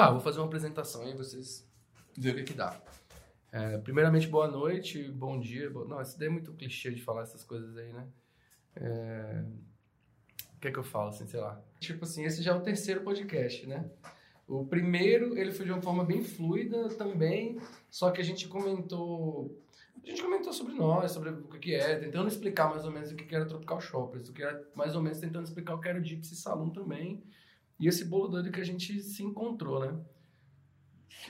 Tá, vou fazer uma apresentação aí vocês verem o que, que dá. É, primeiramente, boa noite, bom dia. Bo... Não, isso daí é muito clichê de falar essas coisas aí, né? É... O que é que eu falo, assim, sei lá? Tipo assim, esse já é o terceiro podcast, né? O primeiro, ele foi de uma forma bem fluida também, só que a gente comentou... A gente comentou sobre nós, sobre o que é, tentando explicar mais ou menos o que era Tropical Shoppers, o que era mais ou menos tentando explicar o que era o Gypsy Saloon também, e esse bolo doido que a gente se encontrou, né?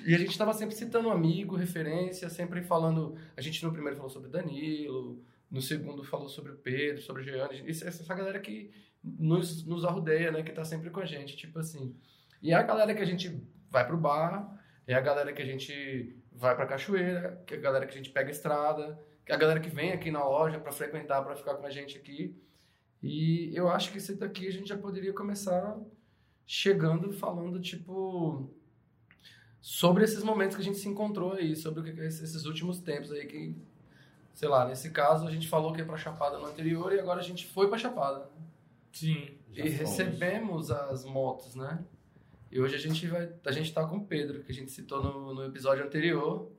E a gente estava sempre citando um amigo, referência, sempre falando. A gente no primeiro falou sobre Danilo, no segundo falou sobre o Pedro, sobre o Jeane. Essa, galera que nos, nos né? Que tá sempre com a gente, tipo assim. E é a galera que a gente vai pro bar, é a galera que a gente vai pra cachoeira, que é a galera que a gente pega a estrada, que é a galera que vem aqui na loja para frequentar, para ficar com a gente aqui. E eu acho que esse daqui a gente já poderia começar chegando falando, tipo, sobre esses momentos que a gente se encontrou aí, sobre o que esses últimos tempos aí que, sei lá, nesse caso a gente falou que ia pra Chapada no anterior e agora a gente foi pra Chapada. Sim. E recebemos as motos, né? E hoje a gente vai, a gente tá com o Pedro, que a gente citou no, no episódio anterior.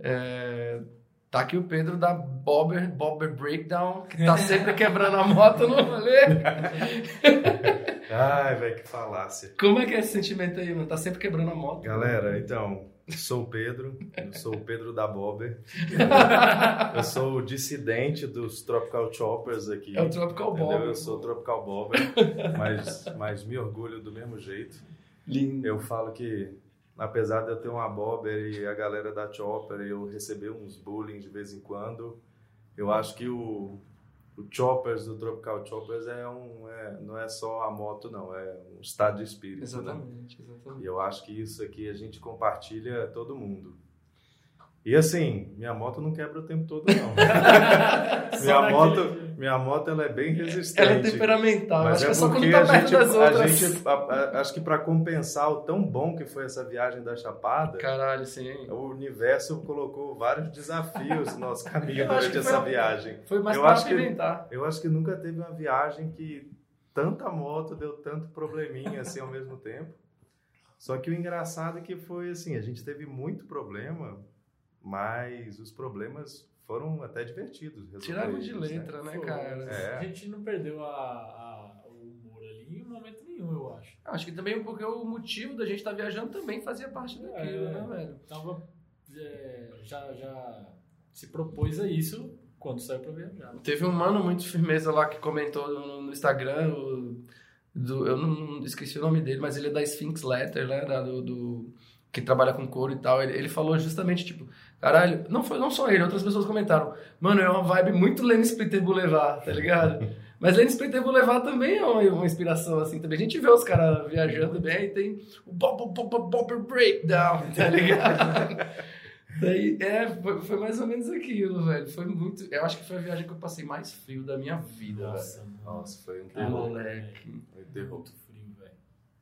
É, tá aqui o Pedro da Bobber, Bobber Breakdown, que tá sempre quebrando a moto no rolê. Ai, velho, que falácia. Como é que é esse sentimento aí, mano? Tá sempre quebrando a moto. Galera, então, sou o Pedro, eu sou o Pedro da Bobber. Eu sou o dissidente dos Tropical Choppers aqui. É o Tropical Bobber. Eu sou o Tropical Bobber, mas, mas me orgulho do mesmo jeito. Lindo. Eu falo que, apesar de eu ter uma Bobber e a galera da Chopper, eu receber uns bullying de vez em quando, eu acho que o, o Choppers do Tropical Choppers é um, é, não é só a moto, não, é um estado de espírito. Né? Exatamente, exatamente. E eu acho que isso aqui a gente compartilha todo mundo. E assim, minha moto não quebra o tempo todo, não. minha, moto, minha moto ela é bem resistente. Ela é temperamental, Mas acho é que é só quando tá a perto gente, das a outras. gente, a- a- acho que para compensar o tão bom que foi essa viagem da Chapada, Caralho, sim. o universo colocou vários desafios no nosso caminho durante foi essa a- viagem. Foi mais Eu acho que-. Eu acho que nunca teve uma viagem que tanta moto deu tanto probleminha assim ao mesmo tempo. Só que o engraçado é que foi assim, a gente teve muito problema, mas os problemas foram até divertidos. Tiraram de né? letra, né, Foi. cara? É. A gente não perdeu a, a- o humor ali em momento nenhum, eu acho. Acho que também porque o motivo da gente estar viajando também fazia parte daquilo, É. né, velho? Tava, é, já, já se propôs a isso quando saiu pra viajar. Teve um mano muito firmeza lá que comentou no, no Instagram, o- do, eu não, não esqueci o nome dele, mas ele é da Sphinx Letter, né, da- do, do- que trabalha com couro e tal. Ele, ele falou justamente, tipo, caralho, não foi não só ele, outras pessoas comentaram, mano, é uma vibe muito Lane Splitter Boulevard, tá ligado? Mas Lane Splitter Boulevard também é uma, uma inspiração, assim, também. A gente vê os caras viajando bem e tem o Bob, Bob, Bob, Breakdown, tá ligado? Daí, é, foi, foi mais ou menos aquilo, velho. Foi muito. Eu acho que foi a viagem que eu passei mais frio da minha vida, velho. Nossa, mano. Nossa, foi um Ah, terror. moleque. Foi um É terror. muito frio, velho.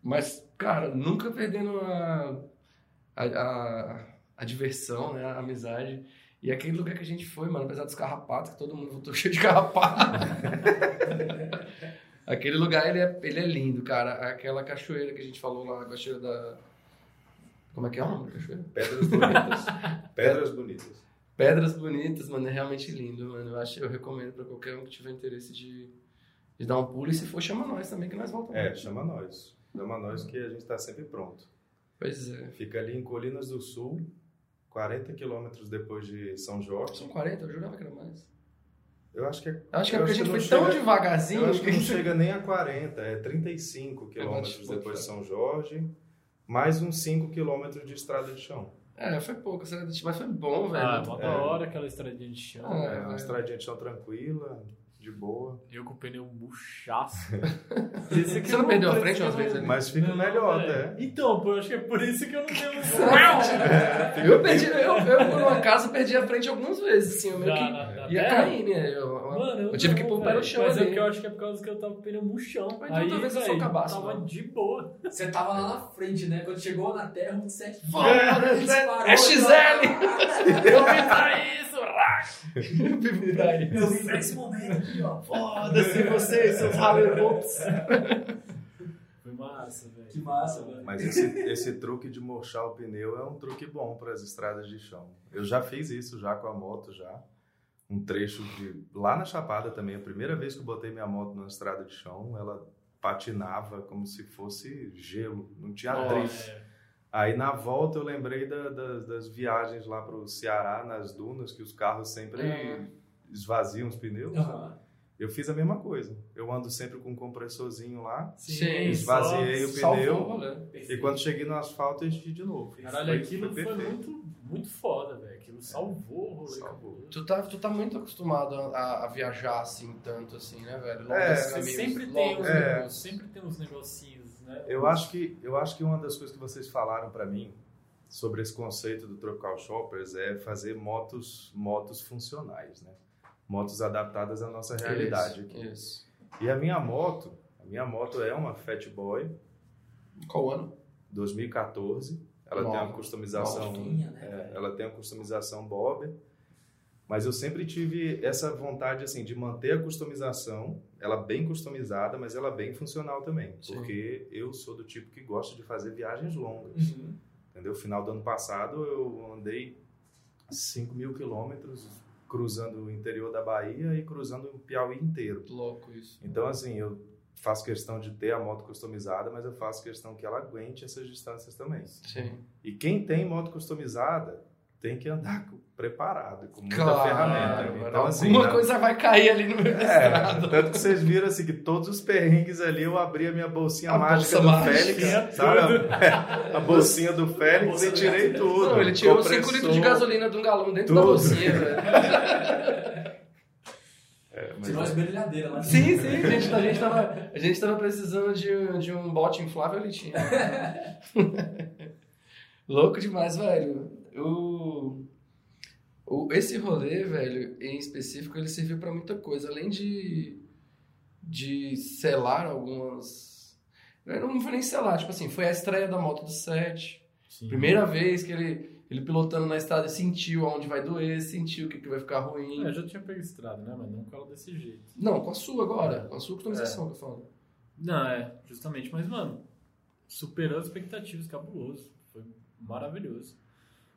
Mas, cara, nunca perdendo a, a, a, a diversão, né? A amizade. E aquele lugar que a gente foi, mano, apesar dos carrapatos, que todo mundo voltou cheio de carrapato. aquele lugar, ele é, ele é lindo, cara. Aquela cachoeira que a gente falou lá, a cachoeira da. Como é que é o nome da cachoeira? Pedras bonitas. Pedras bonitas. Pedras bonitas, mano, é realmente lindo, mano. Eu acho, eu recomendo pra qualquer um que tiver interesse de, de dar um pulo. E se for, chama nós também, que nós voltamos. É, chama nós. Chama nós que a gente está sempre pronto. Pois é. Fica ali em Colinas do Sul, 40 quilômetros depois de São Jorge. São 40? Eu jurava que era mais. Eu acho que é. Eu acho que é porque a gente foi tão chega- devagarzinho Eu acho que não chega nem a 40, é 35 quilômetros tipo, depois de foi. São Jorge, mais uns 5 quilômetros de estrada de chão. É, foi pouco, mas foi bom, velho. Ah, bom. da hora aquela estradinha de chão. Ah, É, é. uma estradinha de chão tranquila, de boa. Eu com o pneu murchaço. Você não perdeu a frente umas vezes ali? Mas fica melhor é. até. Então, pô, eu acho que é por isso que eu não tenho. Eu perdi, eu, eu por um acaso perdi a frente algumas vezes, assim, eu meio que ia terra? cair, né? Eu, Mano, eu tive que pôr o pé no chão Mas é porque eu acho que é por causa que eu tava com o pneu murchão. Mas Aí, talvez eu sou cabaço, tava mano. de boa. Você tava lá na frente, né? Quando chegou na terra, um set. Foda-se, é XL! Eu vim pra isso! Eu vim pra Eu isso! vim pra esse momento aqui, ó. Foda-se vocês, seus ralevotes! Foi massa, velho. Que massa, velho. Mas esse, esse truque de murchar o pneu é um truque bom para as estradas de chão. Eu já fiz isso já com a moto já. Um trecho de lá na Chapada também, a primeira vez que eu botei minha moto na estrada de chão, ela patinava como se fosse gelo, não tinha drift. É, Aí na volta eu lembrei da- da- das viagens lá para o Ceará, nas dunas, que os carros sempre É. esvaziam os pneus. Aham. Eu fiz a mesma coisa. Eu ando sempre com um compressorzinho lá, Sim, esvaziei o Salvou pneu. o rolê. e quando cheguei no asfalto eu enchi de novo. Caralho, Foi- aquilo foi, perfeito. muito, muito foda, velho. Aquilo salvou o rolê. Salvou. Tu tá, tu tá muito acostumado a, a viajar assim, tanto assim, né, velho? É, Você caminhos sempre tem, uns É. negócios, sempre tem uns negocinhos, né? Eu acho que eu acho que uma das coisas que vocês falaram para mim sobre esse conceito do Tropical Shoppers é fazer motos motos funcionais, né? Motos adaptadas à nossa realidade Isso, aqui. Isso. E a minha moto, a minha moto é uma Fat Boy Qual ano? 2014. Ela tem Nova. uma customização, Novinha, né, é, ela tem uma customização Bob. Mas eu sempre tive essa vontade assim de manter a customização, ela bem customizada, mas ela bem funcional também, Sim. porque eu sou do tipo que gosta de fazer viagens longas. Uhum. Entendeu? Final do ano passado eu andei 5 mil quilômetros cruzando o interior da Bahia e cruzando o Piauí inteiro. Louco isso. Então, assim, eu faço questão de ter a moto customizada, mas eu faço questão que ela aguente essas distâncias também. Sim. E quem tem moto customizada tem que andar preparado, com muita Claro, ferramenta. mano. Então, assim, Alguma na- coisa vai cair ali no meio da é, tanto que vocês viram assim que todos os perrengues ali eu abri a minha bolsinha A mágica bolsa do mágica. Félix, sabe? A bolsinha do Félix e tirei tudo. Não, ele tirou Compressor. 5 litros de gasolina de um galão dentro da Tudo. bolsinha, velho. É, mas- Tirou as brilhadeiras lá. Sim, sim, a gente, a gente, tava, a gente tava precisando de, de um bote inflável, ele tinha. Louco demais, velho. O, o, esse rolê, velho, em específico, ele serviu pra muita coisa. Além de, de selar algumas... Não foi nem selar, tipo assim, foi a estreia da moto do set. Sim. Primeira vez que ele, ele pilotando na estrada sentiu aonde vai doer, sentiu o que, que vai ficar ruim. É, eu já tinha pego estrada, né? Mas não com ela desse jeito. Não, com a sua agora, com a sua customização que eu falo. Não, é, justamente. Mas, mano, superou as expectativas, cabuloso. Foi maravilhoso.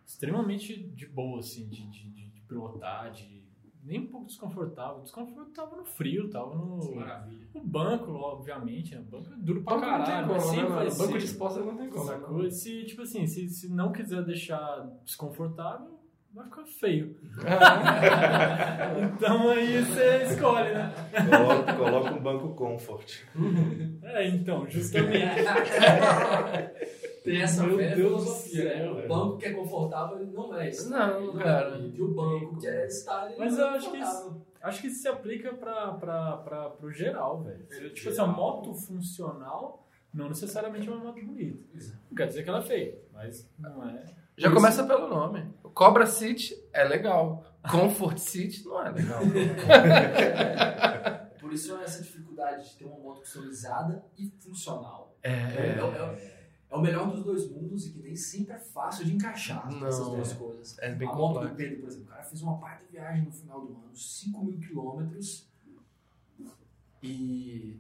Extremamente de boa, assim, de, de, de, de pilotar, de... Nem um pouco desconfortável. Desconfortável tava no frio, tava no... Maravilha. O banco, obviamente, né? O banco é duro pra Banco não tem caralho. como, mas né? Banco de exposta não tem como. Sacou? Se, tipo assim, se, se não quiser deixar desconfortável, vai ficar feio. então aí você escolhe, né? Coloca, coloca um banco comfort. É, então, justamente. Tem essa Meu velha Deus do filosofia, né? céu, O velho. banco que é confortável, ele não é isso. Não, Ele cara. é. E o banco que é estar ele Mas não eu é acho que confortável. Acho que isso se aplica pra, pra, pra, pro geral, velho. É, Tipo assim, a moto funcional não necessariamente é uma moto bonita. Não quer dizer que ela é feia, mas não é. Já Por começa pelo nome. O Cobra City é legal. Comfort City não é legal. Por isso essa dificuldade de ter uma moto customizada e funcional. É. É, é- é o melhor dos dois mundos e que nem sempre é fácil de encaixar Não. essas duas coisas. É bem a moto do. Pedro, por exemplo, o cara fez uma parte de viagem no final do ano, 5 mil quilômetros e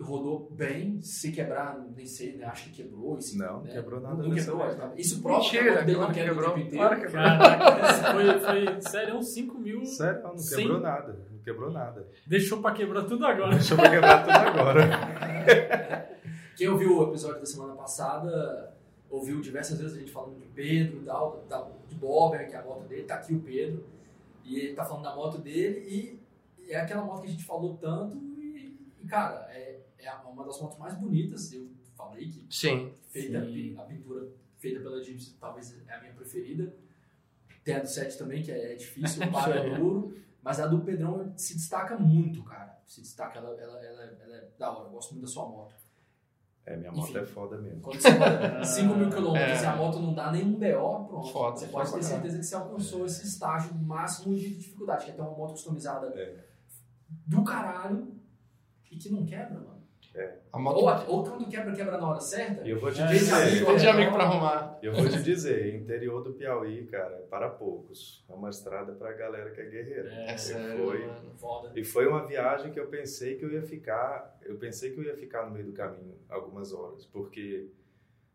rodou bem, se quebrar, nem sei, né? acho que quebrou. Se, Não, né? quebrou nada Não quebrou, tá? Isso prova que a Mentira, não claro que quebrou. tempo inteiro. Claro que quebrou. Caraca, foi, foi sério, uns 5 mil. Sério, não quebrou nada. Não quebrou nada. Deixou pra quebrar tudo agora. Deixa eu quebrar tudo agora. Quem ouviu o episódio da semana passada, ouviu diversas vezes a gente falando de Pedro e tal, da- de Bobber, que é a moto dele, tá aqui o Pedro, e ele tá falando da moto dele, e, e é aquela moto que a gente falou tanto, e, e, cara, é, é uma das motos mais bonitas, eu falei que Sim. feita, Sim. a pintura feita pela Gypsy talvez é a minha preferida. Tem a do 7 também, que é difícil, o paro é duro. Mas a do Pedrão se destaca muito, cara. Se destaca, ela, ela, ela, ela é da hora. Eu gosto muito da sua moto. É, minha moto Enfim. é foda mesmo. Quando você roda 5 mil quilômetros É. e a moto não dá nenhum BO, pronto. Foda, você pode ter certeza que você alcançou esse estágio máximo de dificuldade, que é ter uma moto customizada É. do caralho e que não quebra, mano. É. A moto... Ou, a- ou quando quebra, quebra na hora certa. Eu vou te É, dizer, amigo, Tem de é, amigo pra arrumar. eu vou te dizer, interior do Piauí, cara, é para poucos. É uma estrada pra galera que é guerreira. É, É E sério, foi. mano. E foi uma viagem que eu pensei que eu ia ficar, eu pensei que eu ia ficar no meio do caminho algumas horas, porque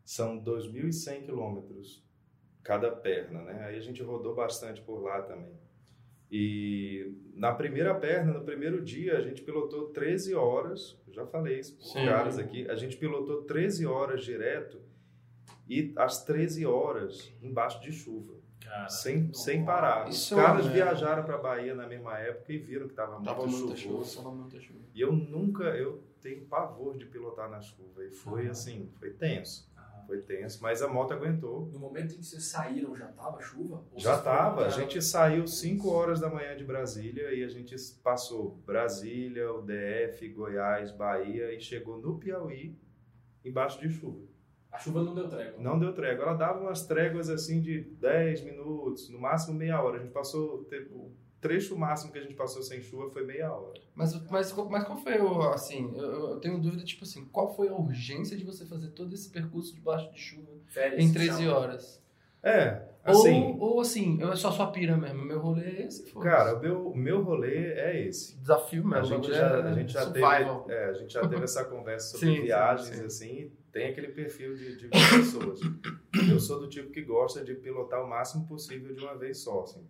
são 2.100 quilômetros cada perna, né? Aí a gente rodou bastante por lá também. E na primeira perna, no primeiro dia, a gente pilotou 13 horas, já falei isso para caras aqui, a gente pilotou 13 horas direto e às 13 horas embaixo de chuva, Cara, sem, sem parar. Os caras é- viajaram para Bahia na mesma época e viram que estava muito, Tava muita chuvoso. chuva, tava muita chuva. E eu nunca, eu tenho pavor de pilotar na chuva. E foi Aham. assim, foi tenso. Foi tenso, mas a moto aguentou. No momento em que vocês saíram, já tava chuva? Já tava. A gente saiu 5 horas da manhã de Brasília e a gente passou Brasília, o DF, Goiás, Bahia e chegou no Piauí embaixo de chuva. A chuva não deu trégua. Não deu trégua. Ela dava umas tréguas assim de 10 minutos, no máximo meia hora. A gente passou, teve- o trecho máximo que a gente passou sem chuva foi meia hora. Mas, mas, mas qual foi o, assim, eu, eu tenho dúvida, tipo assim, qual foi a urgência de você fazer todo esse percurso debaixo de chuva Férias, em 13 chama. horas? É, assim, Ou, ou assim, eu é só sua pira mesmo, meu rolê é esse, cara, o meu, o meu rolê é esse. desafio mesmo. A gente já, é a gente já teve, é, a gente já teve essa conversa sobre Sim, sim, viagens, sim. assim, e tem aquele perfil de, de pessoas. Eu sou do tipo que gosta de pilotar o máximo possível de uma vez só, assim,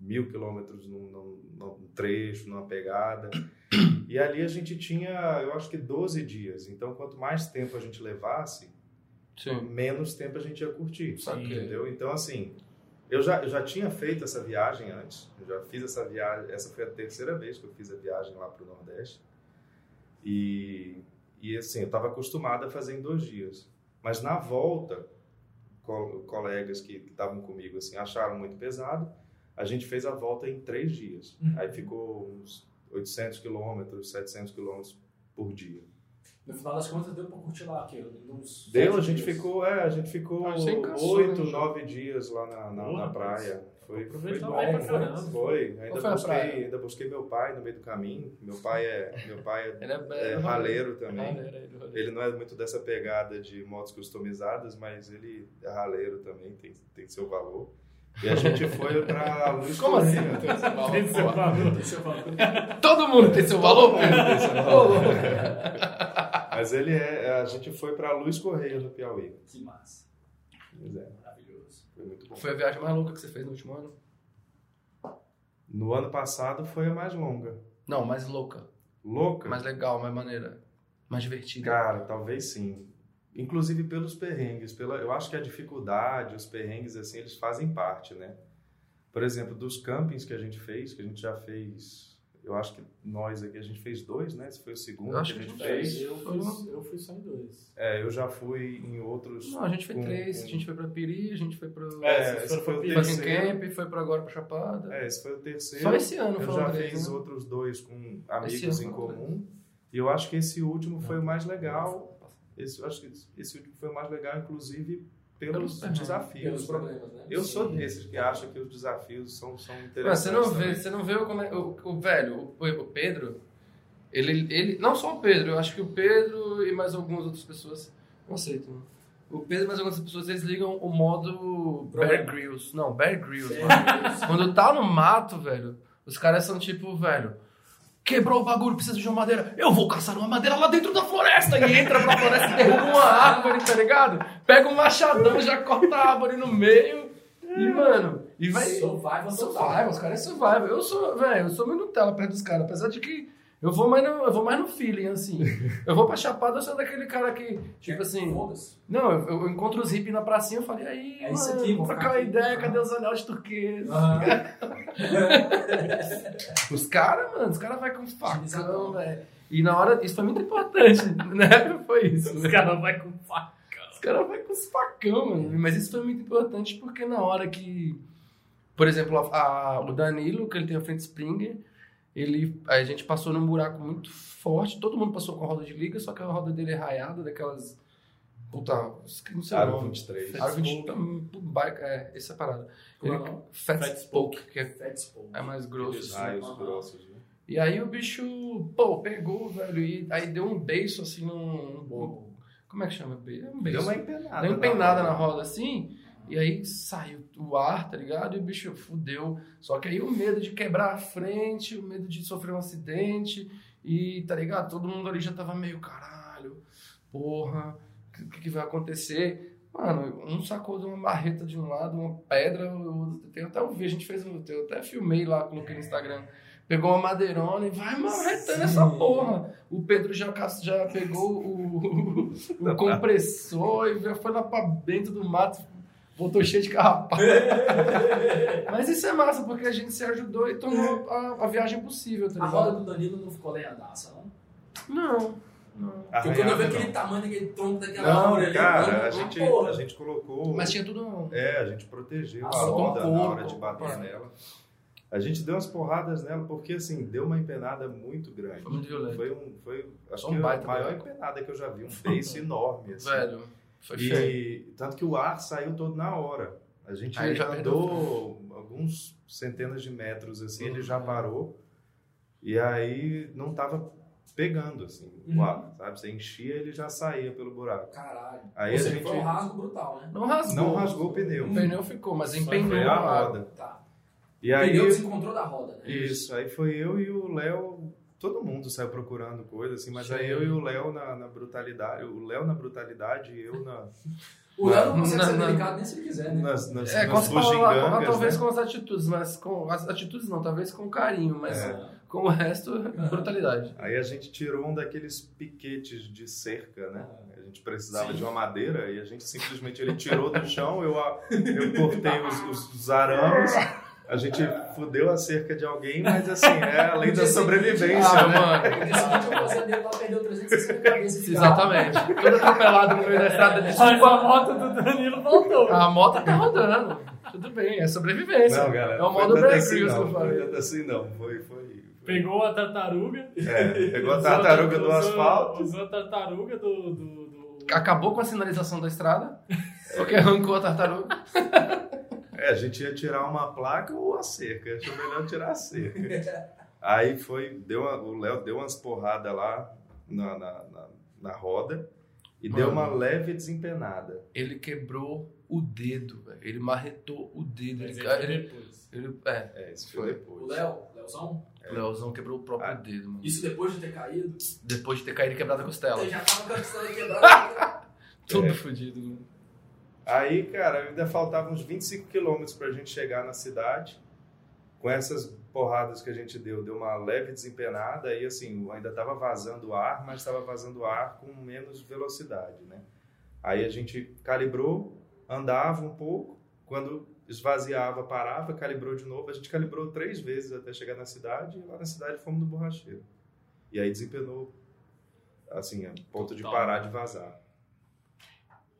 mil quilômetros num, num- num trecho, numa pegada. E ali a gente tinha, eu acho que 12 dias. Então, quanto mais tempo a gente levasse, Sim. menos tempo a gente ia curtir. Entendeu? Então, assim, eu já, eu já tinha feito essa viagem antes. Eu já fiz essa viagem. Essa foi a terceira vez que eu fiz a viagem lá para o Nordeste. E, e, assim, eu estava acostumado a fazer em dois dias. Mas na volta, co- colegas que que estavam comigo assim, acharam muito pesado. A gente fez a volta em três dias. Uhum. Aí ficou uns 800 quilômetros, 700 quilômetros por dia. No final das contas, deu pra curtir lá, aqui, uns Deu, a gente dias. ficou, é, a gente ficou Ah, encaixou, oito, né, nove dias lá na, na, Boa, na praia. Foi, foi bom, foi, caramba. foi. Qual Ainda foi busquei, ainda busquei meu pai no meio do caminho. Meu pai é, meu pai é, Ele é, é raleiro também. É raleiro. Ele não é muito dessa pegada de motos customizadas, mas ele é raleiro também, tem, tem seu valor. E a gente foi pra Luiz Como assim? Correia. não tem esse valor, Tem seu valor. Tem seu valor. Todo mundo tem seu valor, Pedro? Tem seu valor. Mas ele é, a gente foi pra Luiz Correia no Piauí. Que massa. Pois é, Maravilhoso. foi muito bom. Foi a viagem mais louca que você fez no último ano? No ano passado foi a mais longa. Não, mais louca. Louca? Mais legal, mais maneira. Mais divertida. Cara, talvez sim. Inclusive pelos perrengues, pela, eu acho que a dificuldade, os perrengues assim, eles fazem parte, né? Por exemplo, dos campings que a gente fez, que a gente já fez, eu acho que nós aqui a gente fez dois, né? Esse foi o segundo Eu acho que a que gente gente fez. Eu fui, eu fui só em dois. É, eu já fui em outros. Não, a gente foi com- três. com- A gente foi pra Piri, a gente foi pro É, esse foi o terceiro. Camp, foi pra agora pra Chapada. É, esse foi o terceiro. Só esse ano Eu já três, fiz né? outros dois com amigos em comum. E eu acho que esse último foi o mais legal. Esse, eu acho que esse último foi o mais legal, inclusive Pelos desafios. Pelos né? problemas, né? Eu sou Sim. desses que acham que os desafios são, são Mas interessantes. você não vê, você não vê o, como é- o, o velho, o, o Pedro, ele, ele. Não só o Pedro, eu acho que o Pedro e mais algumas outras pessoas. Não sei, tu. O Pedro e mais algumas pessoas, eles ligam o modo Bear. Grylls. Não, Bear Grylls. Quando tá no mato, velho, os caras são tipo, velho. Quebrou o bagulho, precisa de uma madeira. Eu vou caçar uma madeira lá dentro da floresta. E entra pra floresta e derruba uma árvore, tá ligado? Pega um machadão, já corta a árvore no meio. E, mano, e vai. Survival. Survival, os caras é survival. Eu sou, velho, eu sou meio Nutella perto dos caras, apesar de que eu vou mais no, eu vou mais no feeling, assim. Eu vou pra Chapada, eu sou daquele cara que, tipo assim. Não, eu, eu encontro os hippies na pracinha, eu falei, aí, É isso mano, aqui, trocar uma ideia, cadê os anel turquesa? Aham. Os caras, mano, os caras vai com facão, velho. E na hora, isso foi muito importante, né? Foi isso. Os né? caras vão com faca. Os caras vão com os facão, mano. Mas isso foi muito importante porque na hora que. Por exemplo, a- a- o Danilo, que ele tem a frente Springer, ele, a gente passou num buraco muito forte. Todo mundo passou com a roda de liga, só que a roda dele é raiada, daquelas. Puta, não sei o Aro nome. 23. Aro 23. hum, bike, é, essa é parada. É Ele, nome? Fat, Fat Spoke, que é, Fat Spoke. é mais grosso. Aqueles assim. raios grossos, né? E aí o bicho, pô, pegou, velho, e aí deu um beiço assim num. Como é que chama? É um beiço. Deu uma empenada. Deu uma empenada na roda. roda assim, e aí saiu o ar, tá ligado? E o bicho fudeu. Só que aí o medo de quebrar a frente, o medo de sofrer um acidente, e tá ligado? Todo mundo ali já tava meio, caralho, porra, o que, que vai acontecer? Mano, um sacou de uma marreta de um lado, uma pedra, eu tenho até o vídeo, a gente fez um, eu até filmei lá, coloquei no Instagram. Pegou uma madeirona e vai marretando essa porra. O Pedro já, já pegou o, o compressor e foi lá pra dentro do mato, voltou cheio de carrapato. Mas isso é massa, porque a gente se ajudou e tornou a, a viagem possível, tá A roda do Danilo não ficou lenhadaça, não? Não, não. Porque quando eu vi Arranhada, aquele não. tamanho daquele tronco daquela Não, árvore ali, cara, mano, a gente, porra. a gente colocou. Mas tinha tudo. É, a gente protegeu Ah, a roda com na hora de bater é. nela. A gente deu umas porradas nela porque, assim, deu uma empenada muito grande. Foi muito violento. Foi, um, foi acho Um que a maior empenada que eu já vi. Um beiço enorme, assim. Velho, foi feio. E tanto que o ar saiu todo na hora. A gente Aí já andou alguns centenas de metros assim, ele já Uhum. parou. E aí não tava pegando assim, o Uhum. ar, sabe? Você enchia, ele já saía pelo buraco. Caralho. Aí Ou a seja, gente foi um rasgo brutal, né? Não rasgou. não rasgou o pneu. O pneu ficou, mas empenhou a roda. Tá. E o aí pneu desencontrou da roda, né? isso, aí foi eu e o Léo, todo mundo saiu procurando coisa assim, mas aí Sim. eu e o Léo na, na brutalidade, o Léo na brutalidade e eu na O Léo não consegue Não, ser delicado nem se ele quiser, né? nas, nas, É, com nas as palavras, bugigangas, talvez né? com as atitudes, mas com as atitudes não, talvez com carinho, mas É. com o resto, brutalidade. Aí a gente tirou um daqueles piquetes de cerca, né? A gente precisava de uma madeira e a gente simplesmente ele tirou do chão, eu, eu cortei os, os- os arames, a gente fudeu a cerca de alguém, mas assim, é a lei da sobrevivência, Ah, né? mano. No dia seguinte, o fazendeiro lá perdeu 360 cabeças Exatamente. Todo atropelado no meio da estrada de Mas a moto do Danilo voltou. A moto tá rodando. Tudo bem, é sobrevivência. Não, galera, é o modo tanto Bear assim Grylls que não, eu foi tanto assim não, foi, foi... Pegou a tartaruga. É, pegou a usou- tartaruga do asfalto, Usou a tartaruga do. do, do... Acabou com a sinalização da estrada, porque arrancou a tartaruga. É, a gente ia tirar uma placa ou a cerca. Achou melhor tirar a cerca. Aí foi, deu uma- o Léo deu umas porradas lá na, na, na, na roda e deu Mano. uma leve desempenada. Ele quebrou o dedo, velho. Ele marretou o dedo. Mas Ele, ele foi ele, depois. ele- é, É, isso Foi. foi O depois. Léo, Léozão, o Leozão quebrou o próprio Ah. dedo, mano. isso depois de ter caído, Depois de ter caído e quebrado a costela. ele já tava com a costela quebrada. Tudo É. fodido, mano. Aí, cara, ainda faltavam uns 25 quilômetros pra gente chegar na cidade. Com essas porradas que a gente deu, deu uma leve desempenada e assim, ainda tava vazando ar, mas estava vazando ar com menos velocidade, né? Aí a gente calibrou, andava um pouco, quando esvaziava, parava, calibrou de novo. A gente calibrou três vezes até chegar na cidade e lá na cidade fomos no borracheiro. E aí desempenou, assim, a ponto de Total. parar de vazar.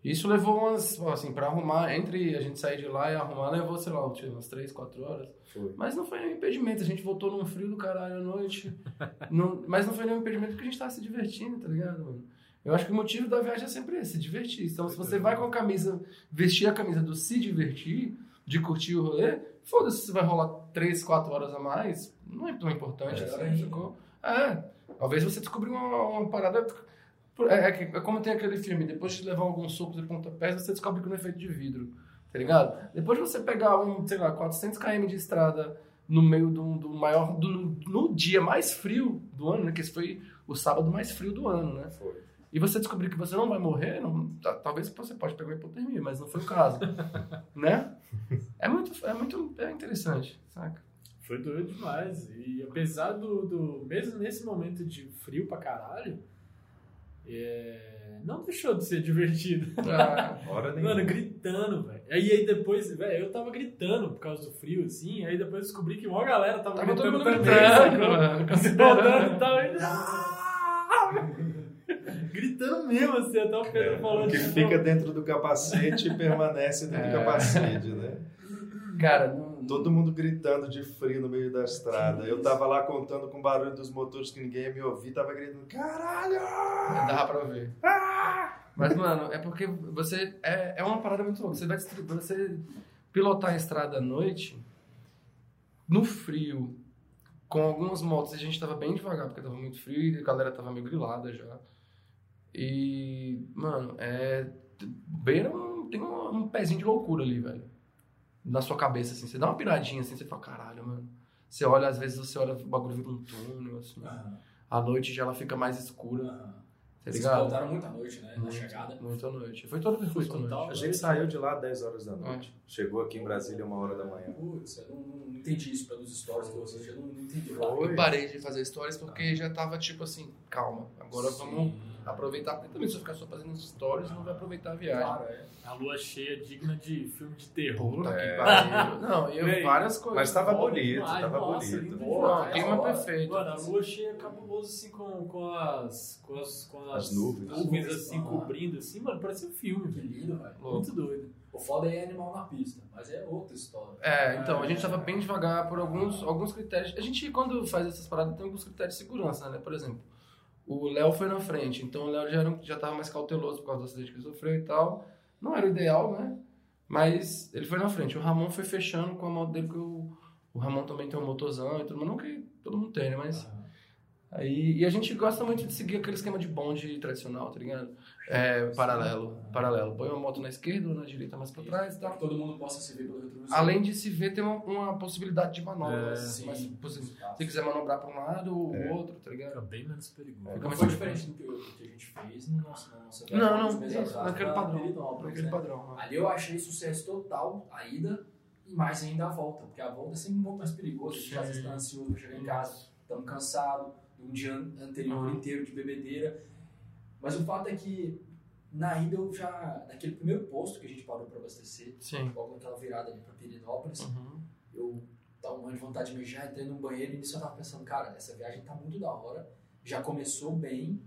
Isso levou umas, assim, pra arrumar, entre a gente sair de lá e arrumar, levou, sei lá, umas 3, 4 horas. Foi. Mas não foi nenhum impedimento, a gente voltou num frio do caralho à noite. Não- mas não foi nenhum impedimento porque a gente tava se divertindo, tá ligado, mano? Eu acho que o motivo da viagem é sempre esse, se divertir. Então, se você vai com a camisa, vestir a camisa do se divertir, de curtir o rolê, foda-se se vai rolar 3, 4 horas a mais, não é tão importante É. assim, sacou? É, talvez você descobriu uma, uma parada... É, é que- é como tem aquele filme, depois de levar alguns socos e pontapés, você descobre que não é feito de vidro, tá ligado? Depois de você pegar um, sei lá, 400 km de estrada no meio do, do maior, do, no dia mais frio do ano, né? Que esse foi o sábado mais frio do ano, né? Foi. E você descobrir que você não vai morrer, não, tá- talvez você pode pegar hipotermia, mas não foi o caso, né? É muito, é muito é interessante, saca? Foi doido demais. E apesar do, do. Mesmo nesse momento de frio pra caralho, é, não deixou de ser divertido. Ah, Hora nenhuma. Mano, gritando, velho. Aí, aí depois, velho, eu tava gritando por causa do frio, assim, aí depois descobri que uma galera tava, Tava todo gritando mundo também, Botando considerando. e tal. e- Gritando mesmo, assim, até o Pedro falou O que tipo, fica dentro do capacete permanece dentro do É. capacete, né? Cara, não, Todo mundo gritando de frio no meio da estrada. Eu tava lá contando com o barulho dos motores que ninguém ia me ouvir, tava gritando, caralho! dava pra ver. Mas, mano, é porque você. É, é uma parada muito louca. Você vai você pilotar a estrada à noite, no frio, com algumas motos, a gente tava bem devagar, porque tava muito frio e a galera tava meio grilada já. E, mano, é. Beira um, tem um, um pezinho de loucura ali, velho. Na sua cabeça, assim. Você dá uma piradinha assim, você fala, caralho, mano. Você olha, às vezes você olha, o bagulho vira um túnel, assim. A noite já ela fica mais escura, aham. tá Vocês voltaram muito à noite, né? Na Muito, chegada. Muito à noite. Foi todo percurso à Total. noite. A gente saiu de lá 10 horas da noite. Chegou aqui em Brasília uma hora da manhã. Putz, eu não, não entendi isso pelos stories que assisti, eu não, não entendi. Foi. Eu parei de fazer stories porque já tava tipo assim, calma, agora vamos aproveitar. Porque também se eu ficar só fazendo stories, não vai aproveitar a viagem. Claro, é. A lua cheia digna de filme de terror. Puta É. que pariu. Não, e eu Véi, várias coisas. Mas tava bonito, demais, tava nossa, bonito. Pô, demais. Não, clima hora. perfeito. Mano, a lua cheia é cabuloso assim com, com as. Com as, com as, As nuvens. nuvens As nuvens, assim ah. cobrindo, assim, mano, parece um filme, Que lindo, velho. Muito doido. O foda é animal na pista, mas é outra história. É, então, a gente tava bem devagar por alguns, alguns critérios. A gente, quando faz essas paradas, tem alguns critérios de segurança, né? Por exemplo, o Léo foi na frente, então o Léo já, era, já tava mais cauteloso por causa do acidente que ele sofreu e tal. Não era o ideal, né? Mas ele foi na frente. O Ramon foi fechando com a moto dele, que o, o Ramon também tem um motorzão e tudo, mas não que todo mundo tem, né? Mas. Aí, e a gente gosta muito de seguir aquele esquema de bonde tradicional, tá ligado? É, paralelo, paralelo. Põe uma moto na esquerda ou na direita mais pra trás e Pra tal. que todo mundo possa se ver pelo retrovisor. Além de se ver, tem uma, uma possibilidade de manobra. É, assim, Sim. mas, se você quiser manobrar pra um lado ou É. outro, tá ligado? Fica bem menos perigoso. Fica Não mais foi diferente. do que, do que a gente fez no nosso, na nossa Não, não, isso, atrás naquele pra padrão. Naquele né? padrão. né? Ali eu achei sucesso total a ida e mais ainda a volta, porque a volta é sempre um pouco mais perigoso. A gente às vezes tá ansioso pra chegar em casa, estamos cansados, de um dia an- anterior Uhum. inteiro de bebedeira. Mas o fato é que na ida eu já, naquele primeiro posto que a gente parou para abastecer, Sim. logo naquela virada ali pra Pirinópolis, Uhum. eu tava morrendo de vontade de mijar, entrei num banheiro e nisso eu tava pensando, cara, essa viagem tá muito da hora, já começou bem.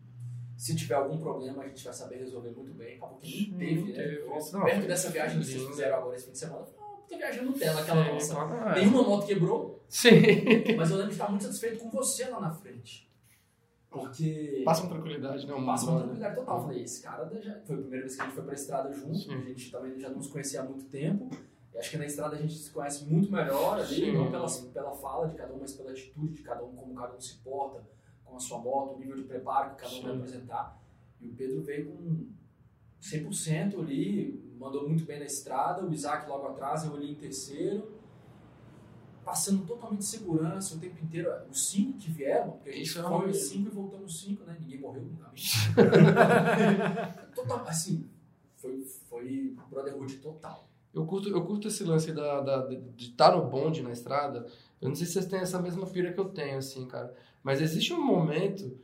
Se tiver algum problema, a gente vai saber resolver muito bem. Acabou que nem teve, né? teve. Não, Perto dessa viagem que vocês fizeram agora esse fim de semana, uma puta viagem Nutella, aquela Sim, nossa. Nenhuma moto quebrou, Sim. mas eu lembro de estar muito satisfeito com você lá na frente. Porque Passa uma tranquilidade, né? Passa uma mundo, tranquilidade total. Eu Falei, esse cara já foi a primeira vez que a gente foi pra estrada junto, Sim. a gente também já nos conhecia há muito tempo. E acho que na estrada a gente se conhece muito melhor ali, Sim. não pela, pela fala de cada um, mas pela atitude de cada um, como cada um se porta com a sua moto, o nível de preparo que cada um vai Sim. apresentar. E o Pedro veio com 100% ali, mandou muito bem na estrada, o Isaac logo atrás, eu ali em terceiro. Passando totalmente segurança o tempo inteiro. Os cinco que vieram, porque a gente Isso foi os cinco e voltamos cinco, né? Ninguém morreu caminho. Total, assim, foi, foi brotherhood total. Eu curto, eu curto esse lance da, da- de estar no bonde na estrada. Eu não sei se vocês têm essa mesma pira que eu tenho, assim, cara. Mas existe um momento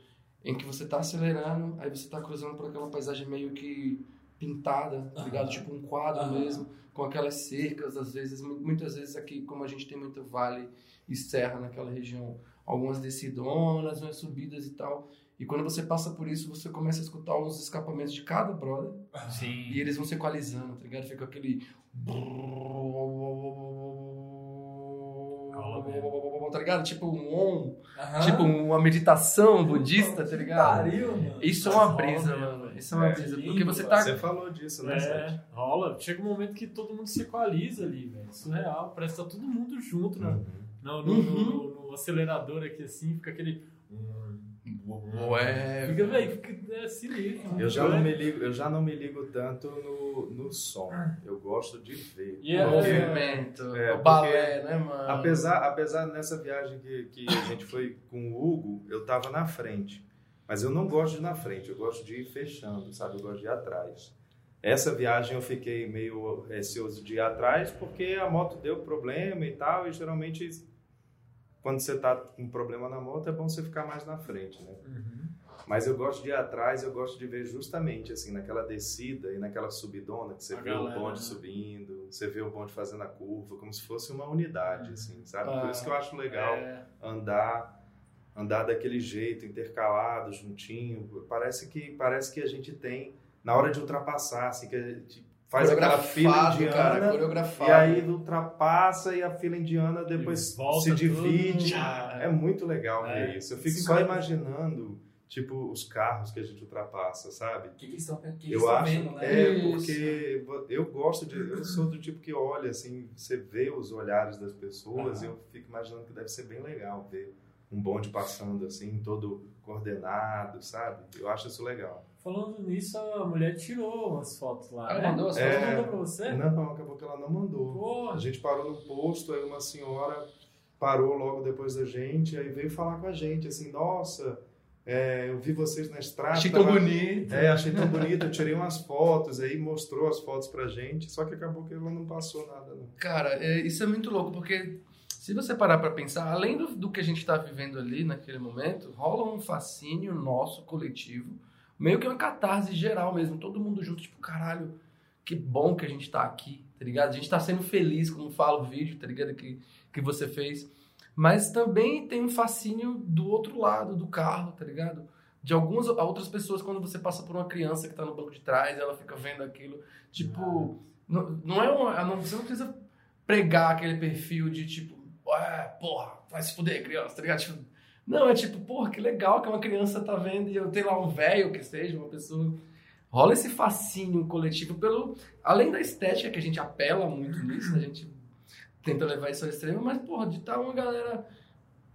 em que você tá acelerando, aí você tá cruzando por aquela paisagem meio que pintada, tá ligado? Aham. Tipo um quadro Aham. mesmo, com aquelas cercas, às vezes, mu- muitas vezes aqui, como a gente tem muito vale e serra naquela região, algumas descidonas, umas subidas e tal. E quando você passa por isso, você começa a escutar os escapamentos de cada brother. Sim. E eles vão se equalizando, tá ligado? Fica aquele. Tá ligado? Tipo um on, tipo uma meditação budista, tá ligado? Pariu, mano. Isso é uma brisa, mesmo, mano. Isso é uma É, brisa. lindo, Porque você tá. Você falou disso, né? É, rola. Chega um momento que todo mundo se equaliza ali, velho. Surreal. Parece que tá todo mundo junto né? Uhum. no, no, no- no- no acelerador aqui assim, fica aquele. Ué. Fica, velho, fica é, sinistro. Eu já não me ligo, eu já não me ligo tanto no, no som. Eu gosto de ver. E é- O Porque, movimento, É, o balé, né, mano? apesar, apesar nessa viagem que, que a gente foi com o Hugo, eu tava na frente. Mas eu não gosto de ir na frente, eu gosto de ir fechando, sabe? Eu gosto de ir atrás. Essa viagem eu fiquei meio receoso de ir atrás porque a moto deu problema e tal, e geralmente quando você tá com problema na moto é bom você ficar mais na frente, né? Uhum. Mas eu gosto de ir atrás, eu gosto de ver justamente assim, naquela descida e naquela subidona, que você A vê galera, o bonde né? subindo, você vê o bonde fazendo a curva, como se fosse uma unidade, assim, sabe? Ah, Por isso que eu acho legal É, andar, andar daquele jeito, intercalado, juntinho. Parece que, parece que a gente tem, na hora de ultrapassar, assim, que faz aquela fila indiana, cara, coreografado. e aí ultrapassa e a fila indiana depois volta se divide. tudo. É muito legal É. ver isso. Eu fico Sim. só imaginando tipo os carros que a gente ultrapassa, sabe? O que, que estão, que Eu acho, vendo, né? é porque eu gosto de, eu sou do tipo que olha assim, você vê os olhares das pessoas, e eu fico imaginando que deve ser bem legal ver um bonde passando assim, todo coordenado, sabe? Eu acho isso legal. Falando nisso, a mulher tirou umas fotos lá. Ela né? mandou as Ela fotos? mandou pra você? Não, acabou que ela não mandou. Pô, A gente parou no posto, aí uma senhora parou logo depois da gente, aí veio falar com a gente, assim, nossa, é, eu vi vocês na estrada. Achei tão bonito. É, achei tão bonito, eu tirei umas fotos, aí mostrou as fotos pra gente, só que acabou que ela não passou nada, não. Cara, é, isso é muito louco, porque se você parar pra pensar, além do, do que a gente tá vivendo ali naquele momento, rola um fascínio nosso, coletivo, meio que uma catarse geral mesmo, todo mundo junto, tipo, caralho, que bom que a gente tá aqui, tá ligado? A gente tá sendo feliz, como fala o vídeo, tá ligado? Que, que você fez. Mas também tem um fascínio do outro lado do carro, tá ligado? De algumas outras pessoas, quando você passa por uma criança que tá no banco de trás, ela fica vendo aquilo. Tipo, não, não é uma. Não, você não precisa pregar aquele perfil de tipo, "Ué, porra, vai se fuder, criança, tá ligado? Tipo, não, é tipo, porra, que legal que uma criança tá vendo e eu tenho lá um velho que seja, uma pessoa. Rola esse fascínio coletivo pelo. Além da estética, que a gente apela muito nisso, a gente tenta levar isso ao extremo, mas, porra, de estar uma galera